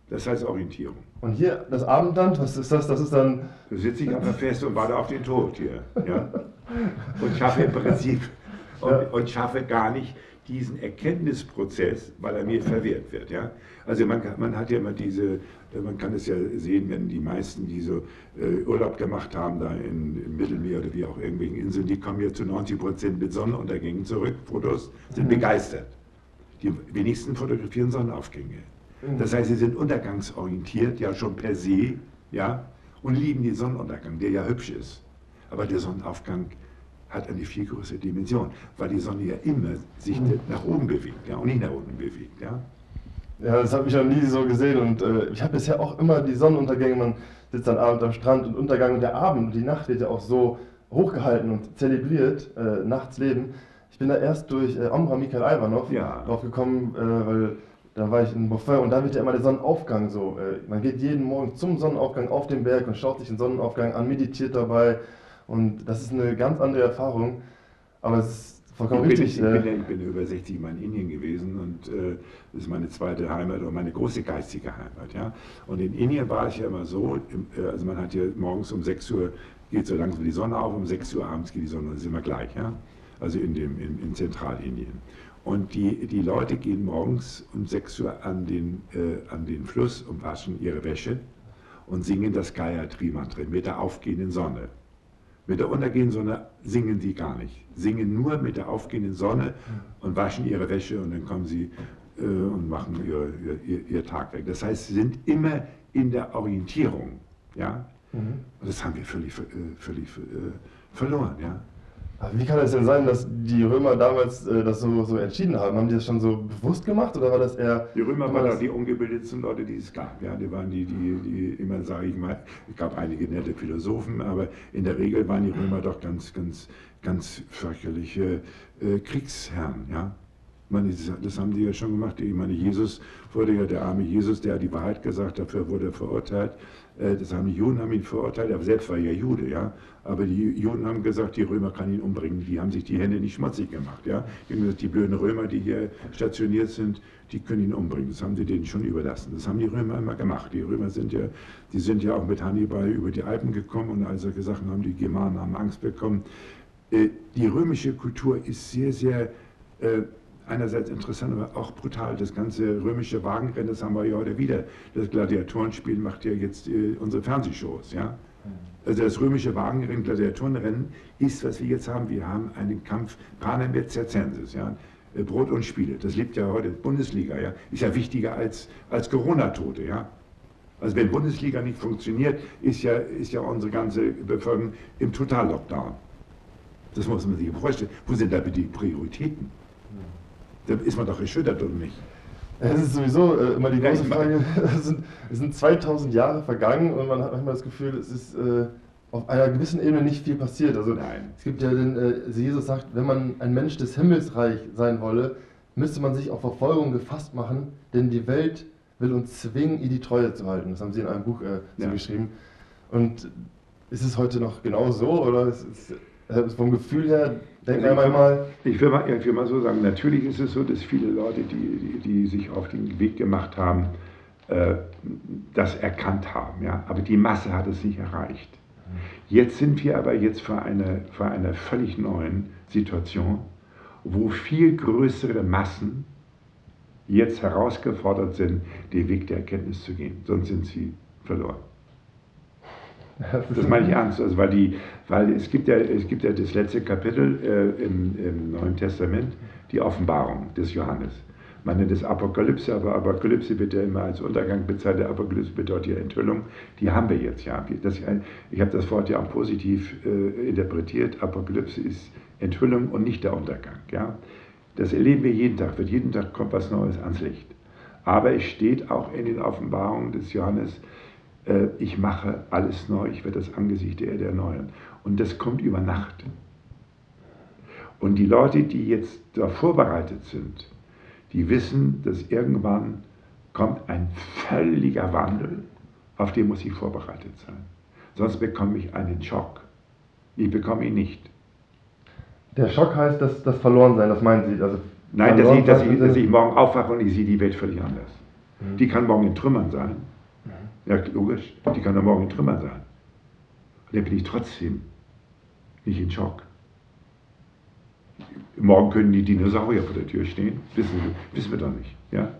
Das heißt Orientierung. Und hier das Abendland, was ist das? Das ist dann. Da sitze ich einfach fest und warte auf den Tod hier. Ja? [LAUGHS] Und schaffe im Prinzip und, ja. und schaffe gar nicht diesen Erkenntnisprozess, weil er mir verwehrt wird. Ja? Also man, man hat ja immer diese, man kann es ja sehen, wenn die meisten, die so äh, Urlaub gemacht haben, da in, im Mittelmeer oder wie auch irgendwelchen Inseln, die kommen ja zu 90 Prozent mit Sonnenuntergängen zurück, Fotos, sind mhm. begeistert. Die wenigsten fotografieren Sonnenaufgänge. Das heißt, sie sind untergangsorientiert, ja schon per se, ja, und lieben den Sonnenuntergang, der ja hübsch ist. Aber der Sonnenaufgang hat eine viel größere Dimension, weil die Sonne ja immer sich mhm. nach oben bewegt, ja, und nicht nach unten bewegt, ja. Ja, das habe ich noch nie so gesehen und äh, ich habe bisher auch immer die Sonnenuntergänge, man sitzt dann abends am Strand und Untergang und der Abend und die Nacht wird ja auch so hochgehalten und zelebriert, äh, nachts leben. Ich bin da erst durch äh, Omra Mikhail Ivanov ja. drauf gekommen, äh, weil da war ich in Beaufort und da wird ja immer der Sonnenaufgang so. Äh, man geht jeden Morgen zum Sonnenaufgang auf den Berg und schaut sich den Sonnenaufgang an, meditiert dabei. Und das ist eine ganz andere Erfahrung. Aber es ist vollkommen ich bin, richtig. Ich, ich, bin, äh, ich bin über 60 Mal in Indien gewesen und äh, das ist meine zweite Heimat oder meine große geistige Heimat. Ja? Und in Indien war ich ja immer so, äh, also man hat ja morgens um 6 Uhr geht so langsam die Sonne auf, um 6 Uhr abends geht die Sonne, das ist immer gleich. Ja? Also in, dem, in, in Zentralindien. Und die, die Leute gehen morgens um 6 Uhr an den, äh, an den Fluss und waschen ihre Wäsche und singen das Gayatri-Mantra mit der aufgehenden Sonne. Mit der untergehenden Sonne singen sie gar nicht. Singen nur mit der aufgehenden Sonne und waschen ihre Wäsche und dann kommen sie äh, und machen ihr, ihr, ihr, Tag weg. Das heißt, sie sind immer in der Orientierung. Ja? Mhm. Das haben wir völlig, äh, völlig äh, verloren. Ja? Wie kann es denn sein, dass die Römer damals äh, das so, so entschieden haben? Haben die das schon so bewusst gemacht oder war das eher. Die Römer waren doch die ungebildetsten Leute, die es gab. Ja, die waren die, die, die immer, sage ich mal, es gab einige nette Philosophen, aber in der Regel waren die Römer doch ganz, ganz, ganz fürchterliche äh, Kriegsherren. Ja? Meine, das haben die ja schon gemacht. Ich meine, Jesus wurde ja, der arme Jesus, der hat die Wahrheit gesagt, dafür wurde er verurteilt. Äh, das haben die Juden haben ihn verurteilt, er selbst war ja Jude, ja. Aber die Juden haben gesagt, die Römer kann ihn umbringen. Die haben sich die Hände nicht schmutzig gemacht, ja. Die blöden Römer, die hier stationiert sind, die können ihn umbringen. Das haben sie denen schon überlassen. Das haben die Römer immer gemacht. Die Römer sind ja, die sind ja auch mit Hannibal über die Alpen gekommen und all solche Sachen haben die Germanen haben Angst bekommen. Äh, die römische Kultur ist sehr, sehr äh, einerseits interessant, aber auch brutal. Das ganze römische Wagenrennen, das haben wir ja heute wieder. Das Gladiatorenspiel macht ja jetzt äh, unsere Fernsehshows. Ja? Also das römische Wagenrennen, Gladiatorenrennen ist, was wir jetzt haben. Wir haben einen Kampf Panem et Circenses, ja? Äh, Brot und Spiele. Das lebt ja heute Bundesliga, ja? ist ja wichtiger als, als Corona-Tote. Ja? Also wenn Bundesliga nicht funktioniert, ist ja, ist ja unsere ganze Bevölkerung im Total-Lockdown. Das muss man sich vorstellen. Wo sind da die Prioritäten? Da ist man doch erschüttert, oder nicht? Es ist sowieso äh, immer die große Frage, [LAUGHS] es sind, es sind 2000 Jahre vergangen und man hat manchmal das Gefühl, es ist äh, auf einer gewissen Ebene nicht viel passiert. Also Nein. es gibt ja den, äh, Jesus sagt, wenn man ein Mensch des Himmelsreich sein wolle, müsste man sich auf Verfolgung gefasst machen, denn die Welt will uns zwingen, ihr die Treue zu halten. Das haben sie in einem Buch äh, so ja. geschrieben. Und ist es heute noch genau so oder ist, ist Also vom Gefühl her denkt also man manchmal. Ich will, mal, ich will mal so sagen, natürlich ist es so, dass viele Leute, die, die, die sich auf den Weg gemacht haben, äh, das erkannt haben. Ja? Aber die Masse hat es nicht erreicht. Jetzt sind wir aber jetzt vor einer, vor einer völlig neuen Situation, wo viel größere Massen jetzt herausgefordert sind, den Weg der Erkenntnis zu gehen. Sonst sind sie verloren. Das meine ich ernst, also weil, die, weil es, gibt ja, es gibt ja das letzte Kapitel äh, im, im Neuen Testament, die Offenbarung des Johannes. Man nennt es Apokalypse, aber Apokalypse wird ja immer als Untergang bezeichnet. Apokalypse bedeutet ja Enthüllung. Die haben wir jetzt ja. Das, ich habe das Wort ja auch positiv äh, interpretiert. Apokalypse ist Enthüllung und nicht der Untergang. Ja? Das erleben wir jeden Tag. Wird jeden Tag kommt was Neues ans Licht. Aber es steht auch in den Offenbarungen des Johannes, ich mache alles neu, ich werde das Angesicht der Erde erneuern. Und das kommt über Nacht. Und die Leute, die jetzt da vorbereitet sind, die wissen, dass irgendwann kommt ein völliger Wandel, auf den muss ich vorbereitet sein. Sonst bekomme ich einen Schock. Ich bekomme ihn nicht. Der Schock heißt, dass das Verlorensein, das meinen Sie? Also Nein, dass ich, dass, ich, dass ich morgen aufwache und ich sehe die Welt völlig anders. Mhm. Die kann morgen in Trümmern sein. Ja, logisch. Die kann morgen in Trümmern sein. Und dann bin ich trotzdem nicht in Schock. Morgen können die Dinosaurier vor der Tür stehen. Wissen wir, wissen wir doch nicht. Ja?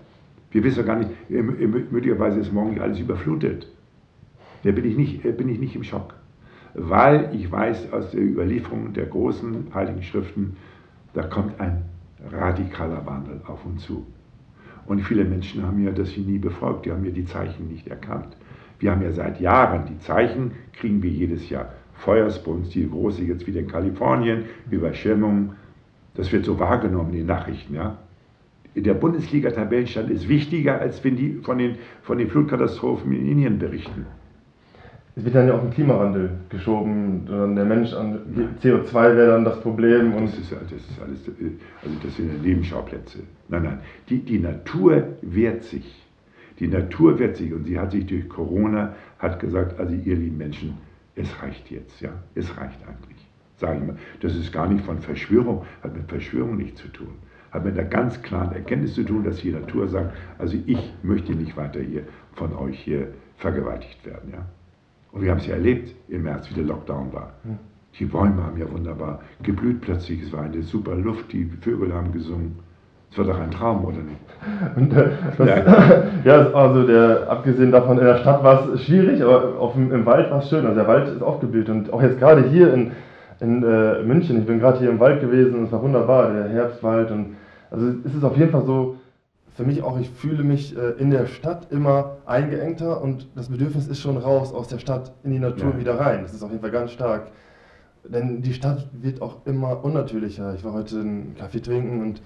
Wir wissen gar nicht, möglicherweise ist morgen alles überflutet. Da bin ich nicht, bin ich nicht im Schock. Weil ich weiß aus der Überlieferung der großen Heiligen Schriften, da kommt ein radikaler Wandel auf uns zu. Und viele Menschen haben ja das hier nie befolgt, die haben ja die Zeichen nicht erkannt. Wir haben ja seit Jahren die Zeichen, kriegen wir jedes Jahr. Feuersbrunst, die große jetzt wieder in Kalifornien, Überschwemmungen, das wird so wahrgenommen in den Nachrichten. Ja? Der Bundesliga-Tabellenstand ist wichtiger, als wenn die von den, von den Flutkatastrophen in Indien berichten. Es wird dann ja auch ein Klimawandel geschoben. Der Mensch an CO2 wäre dann das Problem. Und das, ist, das ist alles, also das sind Nebenschauplätze. Nein, nein. Die, die Natur wehrt sich. Die Natur wehrt sich und sie hat sich durch Corona hat gesagt, also ihr lieben Menschen, es reicht jetzt, ja, es reicht eigentlich sage ich mal. Das ist gar nicht von Verschwörung, hat mit Verschwörung nichts zu tun. Hat mit einer ganz klaren Erkenntnis zu tun, dass die Natur sagt, also ich möchte nicht weiter hier von euch hier vergewaltigt werden. Ja? Und wir haben es ja erlebt im März, wie der Lockdown war. Die Bäume haben ja wunderbar geblüht plötzlich, es war eine super Luft, die Vögel haben gesungen. Es war doch ein Traum, oder nicht? [LAUGHS] Und, äh, das, ja. [LAUGHS] ja, also der, abgesehen davon, in der Stadt war es schwierig, aber auf dem, im Wald war es schön. Also der Wald ist aufgeblüht und auch jetzt gerade hier in, in äh, München. Ich bin gerade hier im Wald gewesen und es war wunderbar, der Herbstwald. Und, also es ist auf jeden Fall so, für mich auch, ich fühle mich äh, in der Stadt immer eingeengter und das Bedürfnis ist schon raus aus der Stadt in die Natur ja. wieder rein. Das ist auf jeden Fall ganz stark. Denn die Stadt wird auch immer unnatürlicher. Ich war heute einen Kaffee trinken und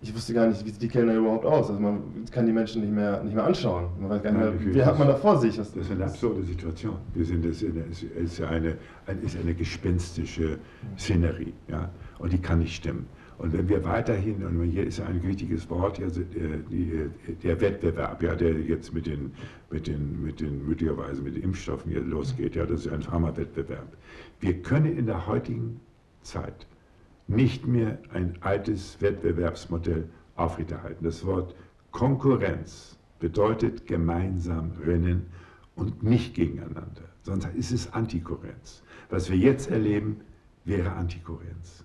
ich wusste gar nicht, wie sieht die Kellner überhaupt aus. Also man kann die Menschen nicht mehr, nicht mehr anschauen. Man weiß gar nicht mehr, wie hat man da vor sich. das ist eine absurde Situation. Wir sind das ist eine, ist eine gespenstische Szenerie, ja, und die kann nicht stimmen. Und wenn wir weiterhin, und hier ist ein wichtiges Wort, also die, der Wettbewerb, ja, der jetzt mit den, mit den, mit den möglicherweise mit den Impfstoffen hier losgeht, ja, das ist ein Pharmawettbewerb. Wir können in der heutigen Zeit nicht mehr ein altes Wettbewerbsmodell aufrechterhalten. Das Wort Konkurrenz bedeutet gemeinsam rennen und nicht gegeneinander, sonst ist es Antikurrenz. Was wir jetzt erleben, wäre Antikurrenz.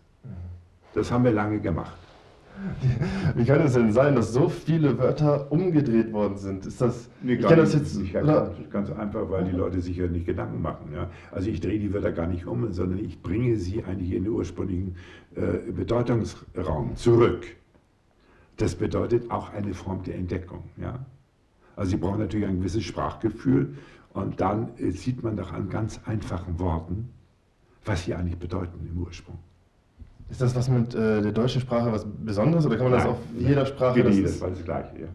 Das haben wir lange gemacht. Wie kann es denn sein, dass so viele Wörter umgedreht worden sind? Ist das, nee, ich kenne das jetzt nicht ganz, ganz, einfach, weil die Leute sich ja nicht Gedanken machen. Ja? Also ich drehe die Wörter gar nicht um, sondern ich bringe sie eigentlich in den ursprünglichen äh, Bedeutungsraum zurück. Das bedeutet auch eine Form der Entdeckung. Ja? Also sie brauchen natürlich ein gewisses Sprachgefühl und dann äh, sieht man doch an ganz einfachen Worten, was sie eigentlich bedeuten im Ursprung. Ist das was mit äh, der deutschen Sprache was Besonderes oder kann man Nein, das auf jeder Sprache? Wie das, das Gleiche, ja.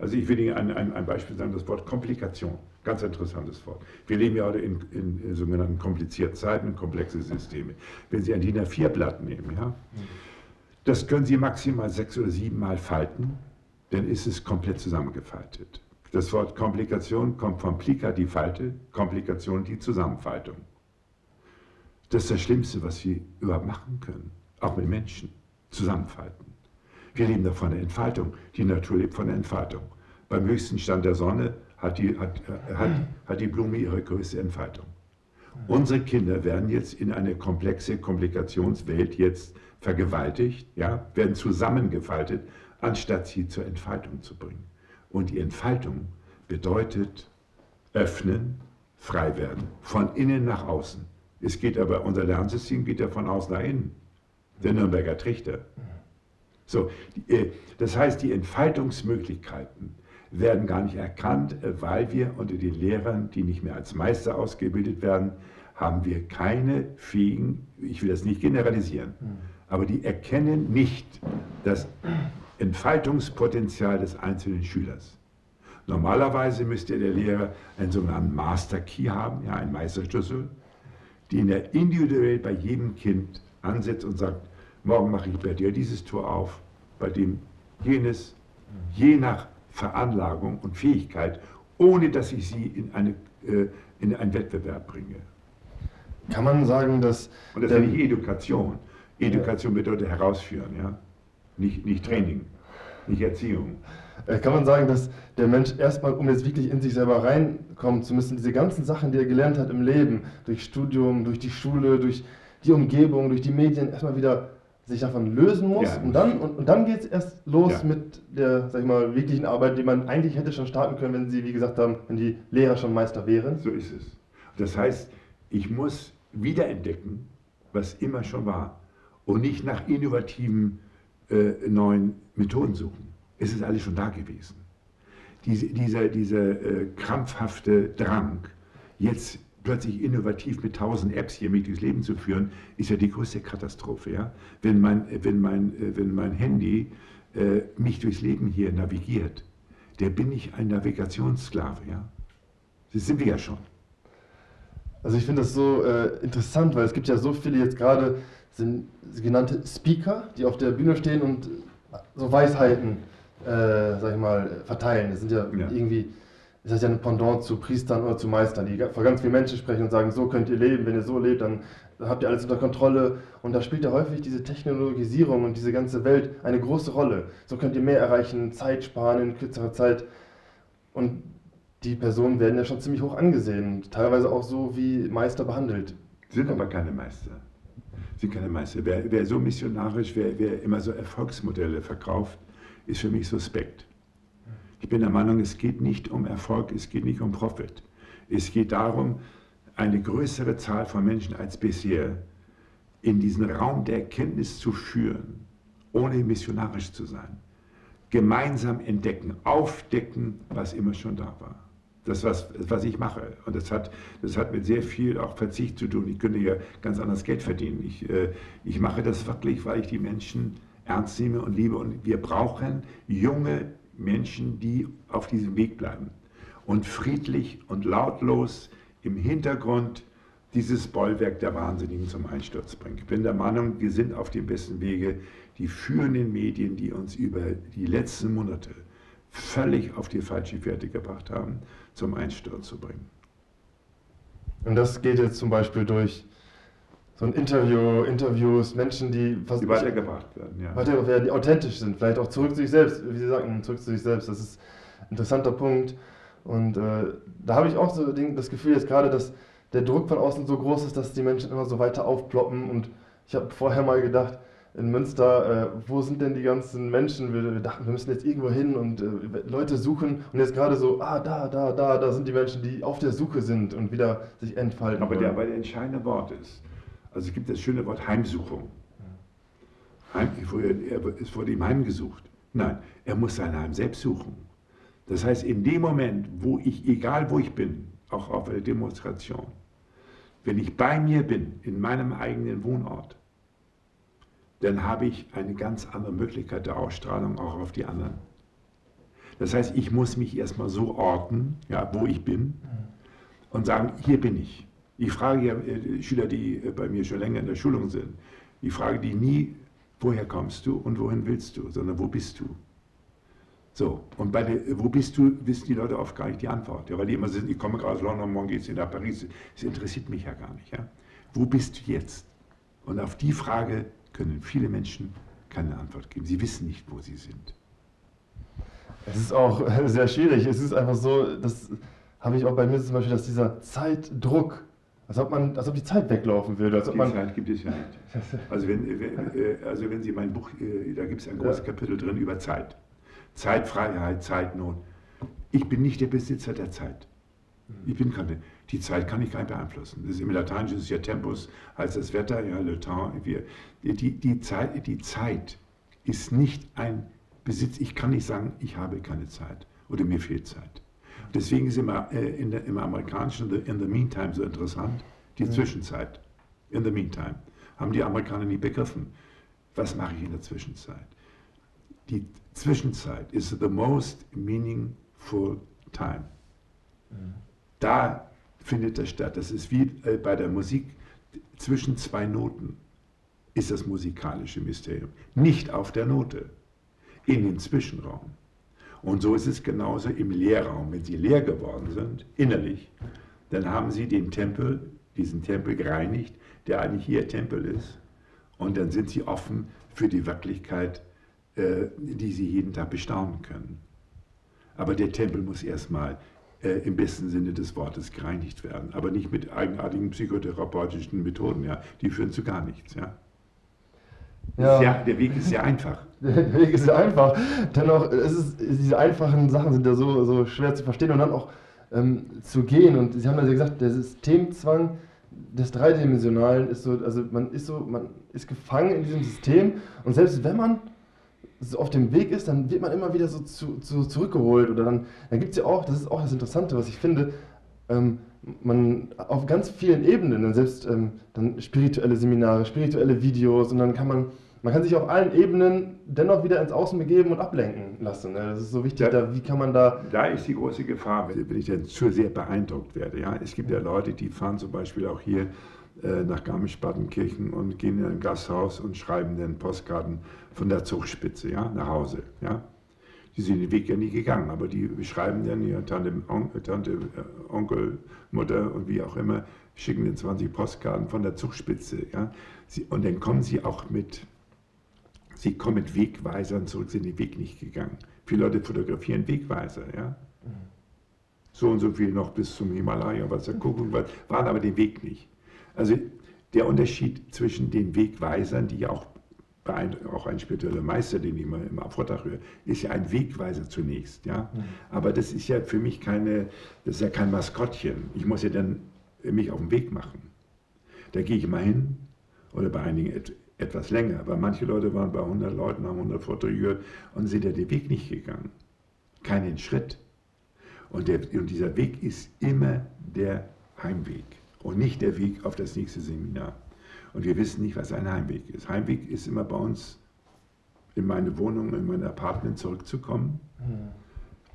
Also ich will Ihnen ein, ein, ein, Beispiel sagen, das Wort Komplikation. Ganz interessantes Wort. Wir leben ja heute in, in, in sogenannten komplizierten Zeiten, komplexe Systeme. Wenn Sie ein DIN A4-Blatt nehmen, ja, das können Sie maximal sechs oder sieben Mal falten, dann ist es komplett zusammengefaltet. Das Wort Komplikation kommt vom Plika, die Falte, Komplikation, die Zusammenfaltung. Das ist das Schlimmste, was wir überhaupt machen können, auch mit Menschen, zusammenfalten. Wir leben da von der Entfaltung, die Natur lebt von der Entfaltung. Beim höchsten Stand der Sonne hat die, hat, hat, hat die Blume ihre größte Entfaltung. Unsere Kinder werden jetzt in eine komplexe Komplikationswelt jetzt vergewaltigt, ja, werden zusammengefaltet, anstatt sie zur Entfaltung zu bringen. Und die Entfaltung bedeutet öffnen, frei werden, von innen nach außen. Es geht aber, unser Lernsystem geht ja von außen nach innen. Der Nürnberger Trichter. So, äh, das heißt, die Entfaltungsmöglichkeiten werden gar nicht erkannt, äh, weil wir unter den Lehrern, die nicht mehr als Meister ausgebildet werden, haben wir keine fähigen, ich will das nicht generalisieren, aber die erkennen nicht das Entfaltungspotenzial des einzelnen Schülers. Normalerweise müsste der Lehrer einen sogenannten Master Key haben, ja, einen Meisterschlüssel, den er individuell bei jedem Kind ansetzt und sagt, morgen mache ich bei dir dieses Tor auf, bei dem jenes, je nach Veranlagung und Fähigkeit, ohne dass ich sie in, eine, äh, in einen Wettbewerb bringe. Kann man sagen, dass... Und das ist nicht Education. Education bedeutet herausführen, ja? Nicht, nicht Training, nicht Erziehung. Äh, kann man sagen, dass der Mensch erstmal, um jetzt wirklich in sich selber reinkommen zu müssen, diese ganzen Sachen, die er gelernt hat im Leben, durch Studium, durch die Schule, durch die Umgebung, durch die Medien, erstmal wieder sich davon lösen muss. Ja, und dann, und, und dann geht es erst los ja. mit der, sag ich mal, wirklichen Arbeit, die man eigentlich hätte schon starten können, wenn sie, wie gesagt haben, wenn die Lehrer schon Meister wären. So ist es. Das heißt, ich muss wiederentdecken, was immer schon war und nicht nach innovativen äh, neuen Methoden suchen. Es ist alles schon da gewesen. Diese, dieser dieser äh, krampfhafte Drang, jetzt plötzlich innovativ mit tausend Apps hier mich durchs Leben zu führen, ist ja die größte Katastrophe. Ja? Wenn, mein, wenn, mein, äh, wenn mein Handy äh, mich durchs Leben hier navigiert, der bin ich ein Navigationssklave. Ja? Das sind wir ja schon. Also ich finde das so äh, interessant, weil es gibt ja so viele jetzt gerade genannte Speaker, die auf der Bühne stehen und so Weisheiten, äh, sag ich mal, verteilen. Das sind ja, ja. irgendwie ist das ja ein Pendant zu Priestern oder zu Meistern, die vor ganz vielen Menschen sprechen und sagen, so könnt ihr leben, wenn ihr so lebt, dann habt ihr alles unter Kontrolle. Und da spielt ja häufig diese Technologisierung und diese ganze Welt eine große Rolle. So könnt ihr mehr erreichen, Zeit sparen in kürzerer Zeit. Und die Personen werden ja schon ziemlich hoch angesehen, teilweise auch so wie Meister behandelt. Sind aber keine Meister. Sind keine Meister. Wer, wer so missionarisch, wer, wer immer so Erfolgsmodelle verkauft, ist für mich suspekt. Ich bin der Meinung, es geht nicht um Erfolg, es geht nicht um Profit. Es geht darum, eine größere Zahl von Menschen als bisher in diesen Raum der Erkenntnis zu führen, ohne missionarisch zu sein. Gemeinsam entdecken, aufdecken, was immer schon da war. Das, was, was ich mache. Und das hat, das hat mit sehr viel auch Verzicht zu tun. Ich könnte ja ganz anders Geld verdienen. Ich, äh, ich mache das wirklich, weil ich die Menschen ernst nehme und liebe. Und wir brauchen junge Menschen, die auf diesem Weg bleiben und friedlich und lautlos im Hintergrund dieses Bollwerk der Wahnsinnigen zum Einsturz bringen. Ich bin der Meinung, wir sind auf dem besten Wege. Die führenden Medien, die uns über die letzten Monate völlig auf die falsche Fährte gebracht haben, zum Einsturz zu bringen. Und das geht jetzt zum Beispiel durch so ein Interview, Interviews, Menschen, die fast. Die weitergebracht werden, ja. Weitergebracht werden, die authentisch sind, vielleicht auch zurück zu sich selbst, wie Sie sagen, zurück zu sich selbst. Das ist ein interessanter Punkt. Und äh, da habe ich auch so das Gefühl jetzt gerade, dass der Druck von außen so groß ist, dass die Menschen immer so weiter aufploppen. Und ich habe vorher mal gedacht, in Münster, äh, wo sind denn die ganzen Menschen? Wir, wir, dachten, wir müssen jetzt irgendwo hin und äh, Leute suchen. Und jetzt gerade so, ah, da, da, da, da sind die Menschen, die auf der Suche sind und wieder sich entfalten. Aber der, aber der entscheidende Wort ist, also es gibt das schöne Wort Heimsuchung. Heim, es wurde ihm heimgesucht. Nein, er muss sein Heim selbst suchen. Das heißt, in dem Moment, wo ich, egal wo ich bin, auch auf einer Demonstration, wenn ich bei mir bin, in meinem eigenen Wohnort, dann habe ich eine ganz andere Möglichkeit der Ausstrahlung auch auf die anderen. Das heißt, ich muss mich erstmal so orten, ja, wo ich bin, und sagen, hier bin ich. Ich frage ja äh, Schüler, die äh, bei mir schon länger in der Schulung sind, ich frage die nie, woher kommst du und wohin willst du, sondern wo bist du? So, und bei der, wo bist du, wissen die Leute oft gar nicht die Antwort. Ja, weil die immer sind, ich komme gerade aus London, morgen geht es nach Paris. Das interessiert mich ja gar nicht. Ja? Wo bist du jetzt? Und auf die Frage können viele Menschen keine Antwort geben. Sie wissen nicht, wo sie sind. Es ist auch sehr schwierig. Es ist einfach so, das habe ich auch bei mir zum Beispiel, dass dieser Zeitdruck, als ob, man, als ob die Zeit weglaufen würde. Als ob die man Zeit gibt es ja nicht. [LAUGHS] Also wenn, äh, also wenn Sie mein Buch, äh, da gibt es ein großes. Kapitel drin über Zeit. Zeitfreiheit, Zeitnot. Ich bin nicht der Besitzer der Zeit. Ich bin keine, die Zeit kann ich gar nicht beeinflussen. Das ist Im Lateinischen ist ja Tempus, heißt das Wetter, ja, le temps. Wir, die, die, Zeit, die Zeit ist nicht ein Besitz. Ich kann nicht sagen, ich habe keine Zeit oder mir fehlt Zeit. Deswegen ist immer äh, in der, im Amerikanischen in the meantime so interessant, die ja. Zwischenzeit. In the meantime. Haben die Amerikaner nie begriffen. Was mache ich in der Zwischenzeit? Die Zwischenzeit ist the most meaningful time. Mhm. Da findet das statt. Das ist wie äh, bei der Musik zwischen zwei Noten ist das musikalische Mysterium. Nicht auf der Note, in den Zwischenraum. Und so ist es genauso im Leerraum. Wenn Sie leer geworden sind, innerlich, dann haben Sie den Tempel, diesen Tempel gereinigt, der eigentlich Ihr Tempel ist. Und dann sind Sie offen für die Wirklichkeit, äh, die Sie jeden Tag bestaunen können. Aber der Tempel muss erstmal äh, im besten Sinne des Wortes gereinigt werden, aber nicht mit eigenartigen psychotherapeutischen Methoden, ja. Die führen zu gar nichts, ja. Ja. Sehr, der Weg ist sehr einfach. [LAUGHS] Der Weg ist sehr einfach. Dennoch, ist, diese einfachen Sachen sind ja so, so schwer zu verstehen und dann auch ähm, zu gehen. Und Sie haben ja gesagt, der Systemzwang des Dreidimensionalen ist so, also man ist so, man ist gefangen in diesem System und selbst wenn man so auf dem Weg ist, dann wird man immer wieder so zu, zu zurückgeholt. Oder dann, dann gibt es ja auch, das ist auch das Interessante, was ich finde, ähm, man auf ganz vielen Ebenen, dann selbst ähm, dann spirituelle Seminare, spirituelle Videos und dann kann man, man kann sich auf allen Ebenen dennoch wieder ins Außen begeben und ablenken lassen. Ne? Das ist so wichtig, da, da, wie kann man da... Da ist die große Gefahr, wenn ich dann zu sehr beeindruckt werde. Ja? Es gibt ja Leute, die fahren zum Beispiel auch hier äh, nach Garmisch-Partenkirchen und gehen in ein Gasthaus und schreiben dann Postkarten von der Zugspitze ja, nach Hause. Ja. Die sind den Weg ja nie gegangen, aber die schreiben dann ihre Tante, On Tante, äh, Onkel, Mutter und wie auch immer, schicken den 20 Postkarten von der Zugspitze. Ja. Sie, und dann kommen sie auch mit, sie kommen mit Wegweisern zurück, sind den Weg nicht gegangen. Viele Leute fotografieren Wegweiser. Ja. So und so viel noch bis zum Himalaya, was der Kuckuck war, waren aber den Weg nicht. Also der Unterschied zwischen den Wegweisern, die ja auch, auch ein spiritueller Meister, den ich immer im Vortrag höre, ist ja ein Wegweiser zunächst. Ja? Mhm. Aber das ist ja für mich keine, das ist ja kein Maskottchen. Ich muss ja dann mich auf den Weg machen. Da gehe ich mal hin oder bei einigen et, etwas länger. Aber manche Leute waren bei 100 Leuten, haben 100 Vorträge gehört und sind ja den Weg nicht gegangen. Keinen Schritt. Und, der, und dieser Weg ist immer der Heimweg und nicht der Weg auf das nächste Seminar. Und wir wissen nicht, was ein Heimweg ist. Heimweg ist immer bei uns in meine Wohnung, in mein Apartment zurückzukommen. Mhm.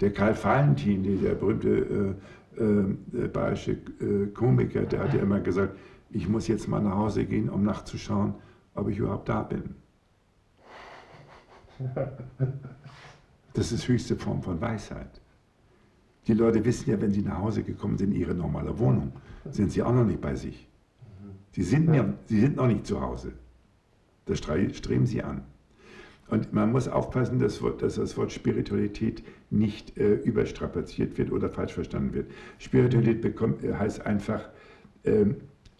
Der Karl Valentin, der berühmte äh, äh, bayerische äh, Komiker, der hat ja immer gesagt, ich muss jetzt mal nach Hause gehen, um nachzuschauen, ob ich überhaupt da bin. [LAUGHS] Das ist höchste Form von Weisheit. Die Leute wissen ja, wenn sie nach Hause gekommen sind, in ihre normale Wohnung, sind sie auch noch nicht bei sich. Sie sind, ja, sie sind noch nicht zu Hause. Das streben sie an. Und man muss aufpassen, dass, dass das Wort Spiritualität nicht äh, überstrapaziert wird oder falsch verstanden wird. Spiritualität bekommt, äh, heißt einfach äh,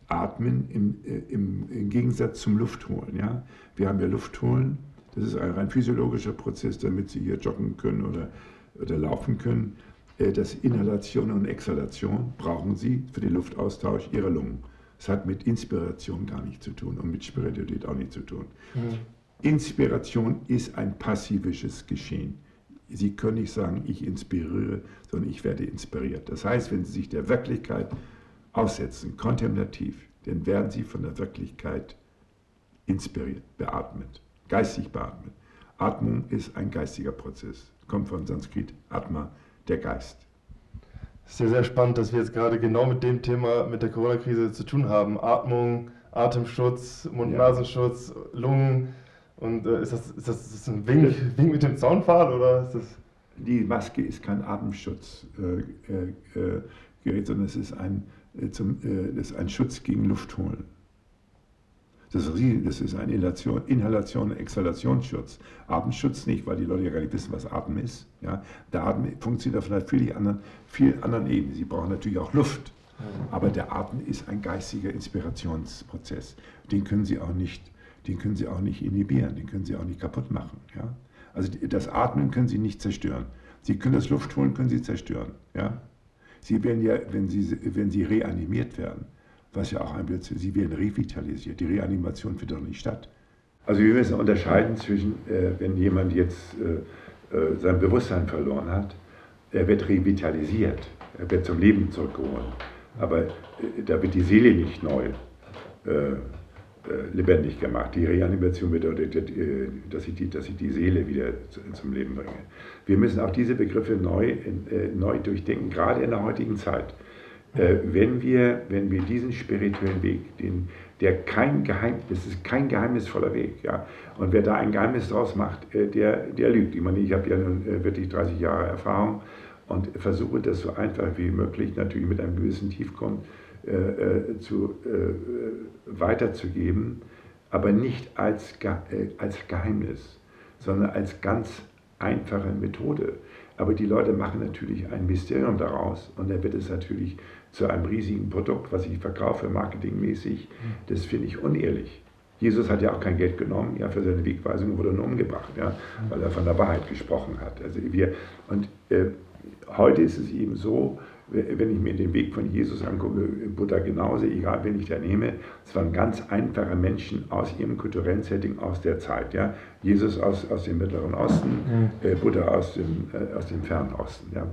atmen im, äh, im, im, Gegensatz zum Luftholen. Ja? Wir haben ja Luftholen, das ist ein rein physiologischer Prozess, damit Sie hier joggen können oder, oder laufen können. Äh, das Inhalation und Exhalation brauchen Sie für den Luftaustausch Ihrer Lungen. Das hat mit Inspiration gar nichts zu tun und mit Spiritualität auch nichts zu tun. Mhm. Inspiration ist ein passivisches Geschehen. Sie können nicht sagen, ich inspiriere, sondern ich werde inspiriert. Das heißt, wenn Sie sich der Wirklichkeit aussetzen, kontemplativ, dann werden Sie von der Wirklichkeit inspiriert, beatmet, geistig beatmet. Atmung ist ein geistiger Prozess, kommt von Sanskrit Atma, der Geist. Sehr, sehr spannend, dass wir jetzt gerade genau mit dem Thema, mit der Corona-Krise zu tun haben. Atmung, Atemschutz, Mund-Nasenschutz, Lungen. Und äh, ist, das, ist, das, ist das ein Wink, Wink mit dem Zaunpfahl oder ist das? Die Maske ist kein Atemschutzgerät, äh, äh, sondern es ist ein, äh, zum, äh, ist ein Schutz gegen Luftholen. Das, ist ein Inhalation, Inhalation Exhalationsschutz. Atemschutz nicht, weil die Leute ja gar nicht wissen, was Atem ist. Ja? Der Atem funktioniert auf einer völlig anderen, viel anderen Ebene. Sie brauchen natürlich auch Luft. Aber der Atem ist ein geistiger Inspirationsprozess. Den können Sie auch nicht, den können Sie auch nicht inhibieren, den können Sie auch nicht kaputt machen. Ja? Also das Atmen können Sie nicht zerstören. Sie können das Luft holen, können Sie zerstören. Ja? Sie werden ja, wenn Sie, wenn Sie reanimiert werden, was ja auch ein Blödsinn, Sie werden revitalisiert. Die Reanimation findet doch nicht statt. Also wir müssen unterscheiden zwischen, äh, wenn jemand jetzt äh, äh, sein Bewusstsein verloren hat, er wird revitalisiert, er wird zum Leben zurückgeholt. Aber äh, da wird die Seele nicht neu äh, äh, lebendig gemacht. Die Reanimation bedeutet, dass ich die, dass ich die Seele wieder zum Leben bringe. Wir müssen auch diese Begriffe neu, neu durchdenken, gerade in der heutigen Zeit. Wenn wir, wenn wir diesen spirituellen Weg, den, der kein Geheimnis, das ist kein geheimnisvoller Weg, ja. Und wer da ein Geheimnis draus macht, der, der lügt. Ich meine, ich habe ja nun wirklich 30 Jahre Erfahrung und versuche das so einfach wie möglich, natürlich mit einem gewissen Tiefgrund, äh, äh, zu, äh, weiterzugeben, aber nicht als, äh, als Geheimnis, sondern als ganz einfache Methode. Aber die Leute machen natürlich ein Mysterium daraus und dann wird es natürlich zu einem riesigen Produkt, was ich verkaufe, marketingmäßig. Das finde ich unehrlich. Jesus hat ja auch kein Geld genommen, ja, für seine Wegweisung wurde nur umgebracht, ja, weil er von der Wahrheit gesprochen hat. Also wir, und äh, heute ist es eben so, wenn ich mir den Weg von Jesus angucke, Buddha genauso, egal wen ich da nehme, es waren ganz einfache Menschen aus ihrem kulturellen Setting aus der Zeit. Ja? Jesus aus, aus dem Mittleren Osten, äh, Buddha aus dem, äh, aus dem Fernen Osten. Ja?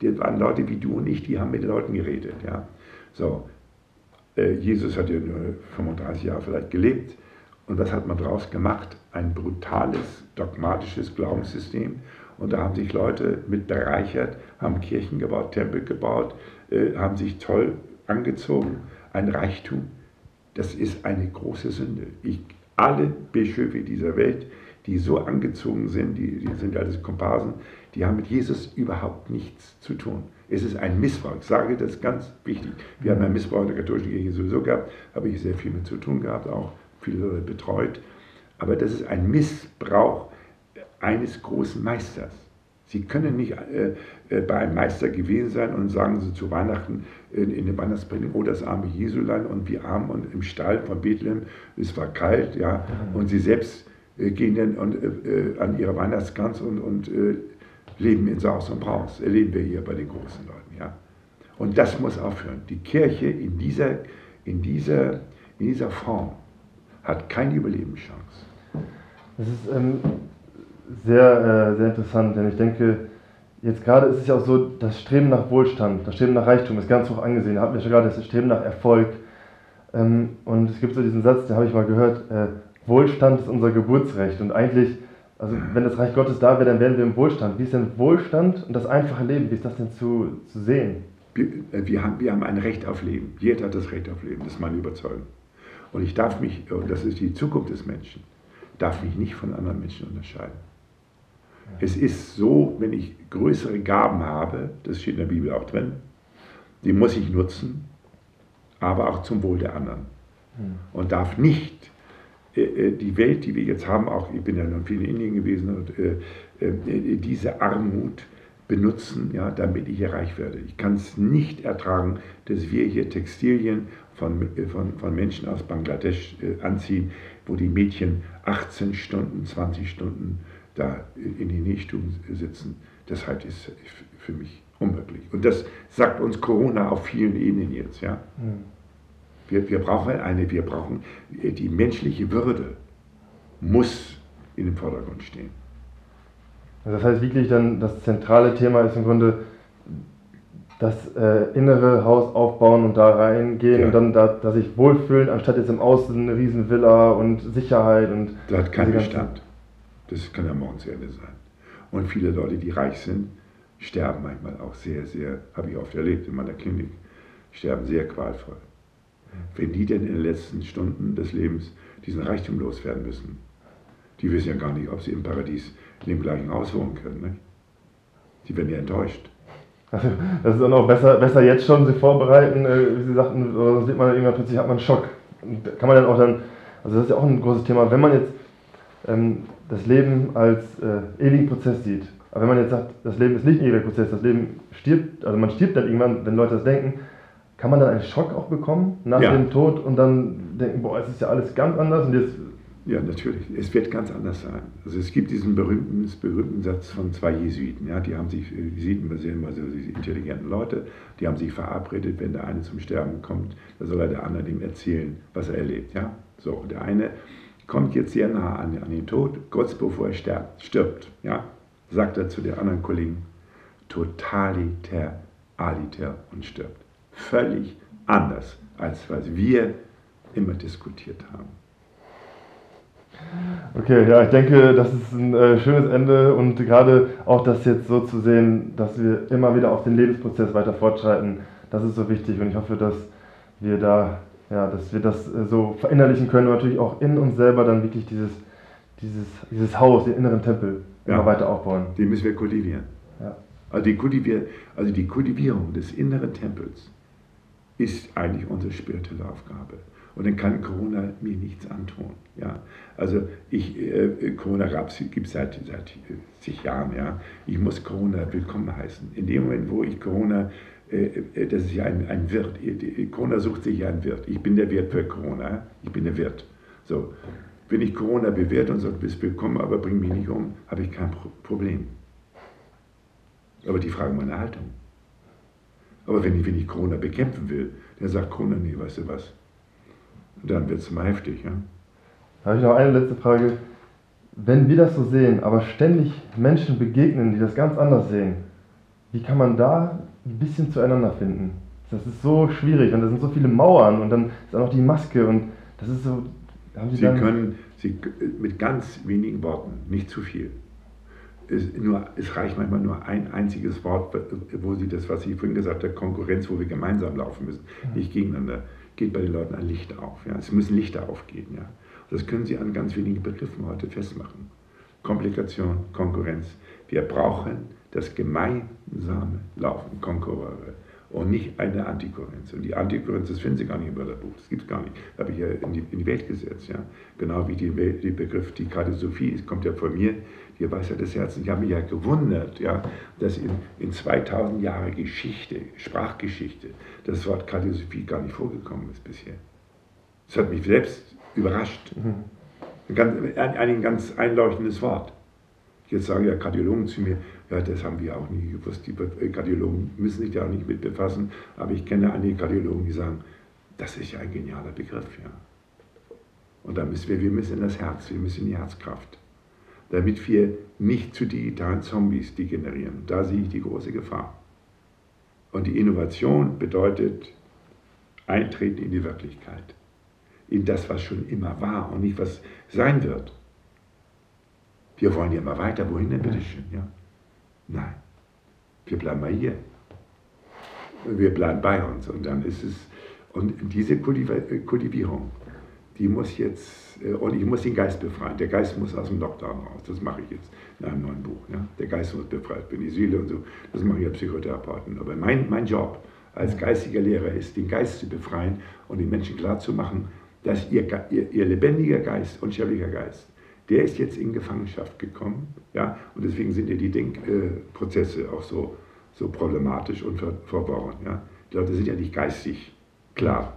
Die waren Leute wie du und ich, die haben mit den Leuten geredet. Ja? So, äh, Jesus hat ja nur 35 Jahre vielleicht gelebt. Und was hat man daraus gemacht? Ein brutales, dogmatisches Glaubenssystem und da haben sich Leute mit bereichert, haben Kirchen gebaut, Tempel gebaut, äh, haben sich toll angezogen. Ein Reichtum, das ist eine große Sünde. Ich, alle Bischöfe dieser Welt, die so angezogen sind, die, die sind alles Komparsen, die haben mit Jesus überhaupt nichts zu tun. Es ist ein Missbrauch. Ich sage das ganz wichtig. Wir haben einen Missbrauch in der katholischen Kirche sowieso gehabt, habe ich sehr viel mit zu tun gehabt, auch viele Leute betreut. Aber das ist ein Missbrauch eines großen Meisters. Sie können nicht äh, äh, bei einem Meister gewesen sein und sagen Sie zu Weihnachten in, in den Weihnachtspredigt, oh das arme Jesulein und wie arm und im Stall von Bethlehem, es war kalt, ja, und Sie selbst äh, gehen dann und, äh, an Ihre Weihnachtskranz und, und äh, leben in Saus und Braus. Erleben wir hier bei den großen Leuten, ja. Und das muss aufhören. Die Kirche in dieser, in dieser, in dieser Form hat keine Überlebenschance. Das ist, ähm sehr, äh, sehr interessant, denn ich denke, jetzt gerade ist es ja auch so, das Streben nach Wohlstand, das Streben nach Reichtum ist ganz hoch angesehen. Da hatten wir schon gerade das Streben nach Erfolg. Ähm, und es gibt so diesen Satz, den habe ich mal gehört, äh, Wohlstand ist unser Geburtsrecht. Und eigentlich, also wenn das Reich Gottes da wäre, dann wären wir im Wohlstand. Wie ist denn Wohlstand und das einfache Leben, wie ist das denn zu, zu sehen? Wir, äh, wir, haben, wir haben ein Recht auf Leben. Jeder hat das Recht auf Leben, das ist meine Überzeugung. Und ich darf mich, und das ist die Zukunft des Menschen, darf mich nicht von anderen Menschen unterscheiden. Es ist so, wenn ich größere Gaben habe, das steht in der Bibel auch drin, die muss ich nutzen, aber auch zum Wohl der anderen. Hm. Und darf nicht äh, äh, die Welt, die wir jetzt haben, auch ich bin ja noch viel in Indien gewesen, und äh, diese Armut benutzen, ja, damit ich hier reich werde. Ich kann es nicht ertragen, dass wir hier Textilien von, von, von Menschen aus Bangladesch anziehen, wo die Mädchen 18 Stunden, 20 Stunden da in den Nähstuben sitzen, das halt ist für mich unmöglich. Und das sagt uns Corona auf vielen Ebenen jetzt. Ja? Mhm. Wir, wir brauchen eine, wir brauchen die menschliche Würde muss in den Vordergrund stehen. Also das heißt wirklich dann, das zentrale Thema ist im Grunde das äh, innere Haus aufbauen und da reingehen ja. und dann da, da sich wohlfühlen, anstatt jetzt im Außen eine riesen Villa und Sicherheit und... Da hat kein Bestand. Das kann ja morgens Ende sein. Und viele Leute, die reich sind, sterben manchmal auch sehr, sehr, habe ich oft erlebt in meiner Klinik, sterben sehr qualvoll. Wenn die denn in den letzten Stunden des Lebens diesen Reichtum loswerden müssen, die wissen ja gar nicht, ob sie im Paradies in dem gleichen Haus wohnen können. Ne? Die werden ja enttäuscht. Also, das ist auch besser, besser jetzt schon sich vorbereiten, äh, wie Sie sagten, sonst wird man irgendwann plötzlich hat man einen Schock. Kann man dann auch dann Also das ist ja auch ein großes Thema. Wenn man jetzt ähm, das Leben als äh, ewigen Prozess sieht, aber wenn man jetzt sagt, das Leben ist nicht ein ewiger Prozess, das Leben stirbt, also man stirbt dann irgendwann, wenn Leute das denken, kann man dann einen Schock auch bekommen nach ja. dem Tod und dann denken, boah, es ist ja alles ganz anders und jetzt ja, natürlich. Es wird ganz anders sein. Also es gibt diesen berühmten, berühmten Satz von zwei Jesuiten. Ja, die haben sich, Jesuiten basieren immer so diese intelligenten Leute, die haben sich verabredet, wenn der eine zum Sterben kommt, da soll er der andere dem erzählen, was er erlebt. Ja? So, der eine kommt jetzt sehr nah an, an den Tod, kurz bevor er stirbt, stirbt ja? sagt er zu den anderen Kollegen, totaliter, aliter und stirbt. Völlig anders, als was wir immer diskutiert haben. Okay, ja, ich denke, das ist ein äh, schönes Ende und gerade auch das jetzt so zu sehen, dass wir immer wieder auf den Lebensprozess weiter fortschreiten, das ist so wichtig und ich hoffe, dass wir da, ja, dass wir das äh, so verinnerlichen können und natürlich auch in uns selber dann wirklich dieses, dieses, dieses Haus, den inneren Tempel ja, immer weiter aufbauen. Den müssen wir kultivieren. Ja. Also, die Kultivier, also die Kultivierung des inneren Tempels ist eigentlich unsere spirituelle Aufgabe. Und dann kann Corona mir nichts antun. Ja? Also ich, äh, Corona gibt es seit, seit zig Jahren. Ja? Ich muss Corona willkommen heißen. In dem Moment, wo ich Corona, das ist ja ein, ein Wirt, Corona sucht sich ja einen Wirt. Ich bin der Wirt für Corona, ich bin der Wirt. So, wenn ich Corona bewerte und sage, bist willkommen, aber bring mich nicht um, habe ich kein Problem. Aber die fragen meine Haltung. Aber wenn ich, wenn ich Corona bekämpfen will, dann sagt Corona, nee, weißt du was, dann wird es mal heftig. Ja? Da habe ich noch eine letzte Frage. Wenn wir das so sehen, aber ständig Menschen begegnen, die das ganz anders sehen, wie kann man da ein bisschen zueinander finden? Das ist so schwierig und da sind so viele Mauern und dann ist auch noch die Maske und das ist so. Sie, Sie können Sie, mit ganz wenigen Worten, nicht zu viel. Es, nur, es reicht manchmal nur ein einziges Wort, wo Sie das, was Sie vorhin gesagt haben, Konkurrenz, wo wir gemeinsam laufen müssen, nicht gegeneinander geht bei den Leuten ein Licht auf. Ja. Es müssen Lichter aufgehen. Ja. Das können Sie an ganz wenigen Begriffen heute festmachen. Komplikation, Konkurrenz. Wir brauchen das gemeinsame Laufen, Konkurrere und nicht eine Antikurrenz. Und die Antikurrenz, das finden Sie gar nicht im Wörterbuch, das gibt es gar nicht. Das habe ich ja in die, in die Welt gesetzt. Ja. Genau wie die Begriff, die Sophie, es kommt ja von mir, die Weisheit des Herzens. Ich habe mich ja gewundert, ja, dass in, in 2000 Jahren Geschichte, Sprachgeschichte, das Wort Kardiosophie gar nicht vorgekommen ist bisher. Das hat mich selbst überrascht. Mhm. Ein, ein, ganz einleuchtendes Wort. Jetzt sagen ja Kardiologen zu mir, das haben wir auch nie gewusst. Die Kardiologen müssen sich da auch nicht mit befassen. Aber ich kenne einige Kardiologen, die sagen, das ist ja ein genialer Begriff. Ja. Und da müssen wir, wir müssen in das Herz, wir müssen in die Herzkraft, damit wir nicht zu digitalen Zombies degenerieren. Da sehe ich die große Gefahr. Und die Innovation bedeutet Eintreten in die Wirklichkeit, in das, was schon immer war und nicht was sein wird. Wir wollen ja mal weiter, wohin denn bitteschön? Ja? Nein, wir bleiben mal hier. Wir bleiben bei uns und dann ist es, und diese Kultivierung, die muss jetzt, äh, und ich muss den Geist befreien. Der Geist muss aus dem Lockdown raus. Das mache ich jetzt in einem neuen Buch. Ja? Der Geist muss befreit werden, die Seele und so. Das mache ich als Psychotherapeuten. Aber mein, mein Job als geistiger Lehrer ist, den Geist zu befreien und den Menschen klarzumachen, dass ihr, ihr, ihr lebendiger Geist, unsterblicher Geist, der ist jetzt in Gefangenschaft gekommen. Ja? Und deswegen sind ja die Denkprozesse auch so, so problematisch und ver verworren. Ja? Die Leute sind ja nicht geistig klar.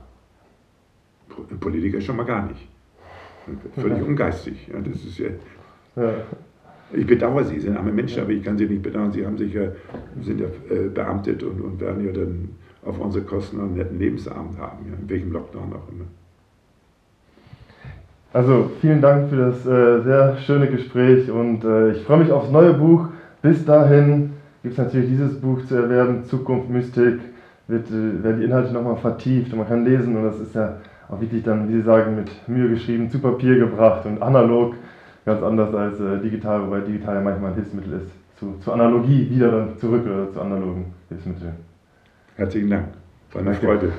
Ein Politiker schon mal gar nicht. Völlig ungeistig. Ja, das ist ja, ja. Ich bedauere sie, sie sind arme Menschen, aber ich kann sie nicht bedauern. Sie haben sich ja, sind ja äh, beamtet und, und werden ja dann auf unsere Kosten einen netten Lebensabend haben, ja, in welchem Lockdown auch immer. Also vielen Dank für das äh, sehr schöne Gespräch und äh, ich freue mich aufs neue Buch. Bis dahin gibt es natürlich dieses Buch zu erwerben, Zukunft Mystik, wird, äh, werden die Inhalte nochmal vertieft und man kann lesen und das ist ja auch wirklich dann, wie Sie sagen, mit Mühe geschrieben, zu Papier gebracht und analog, ganz anders als äh, digital, wobei digital ja manchmal ein Hilfsmittel ist, zu, zur Analogie wieder dann zurück oder zu analogen Hilfsmitteln. Herzlichen Dank, war eine Freude.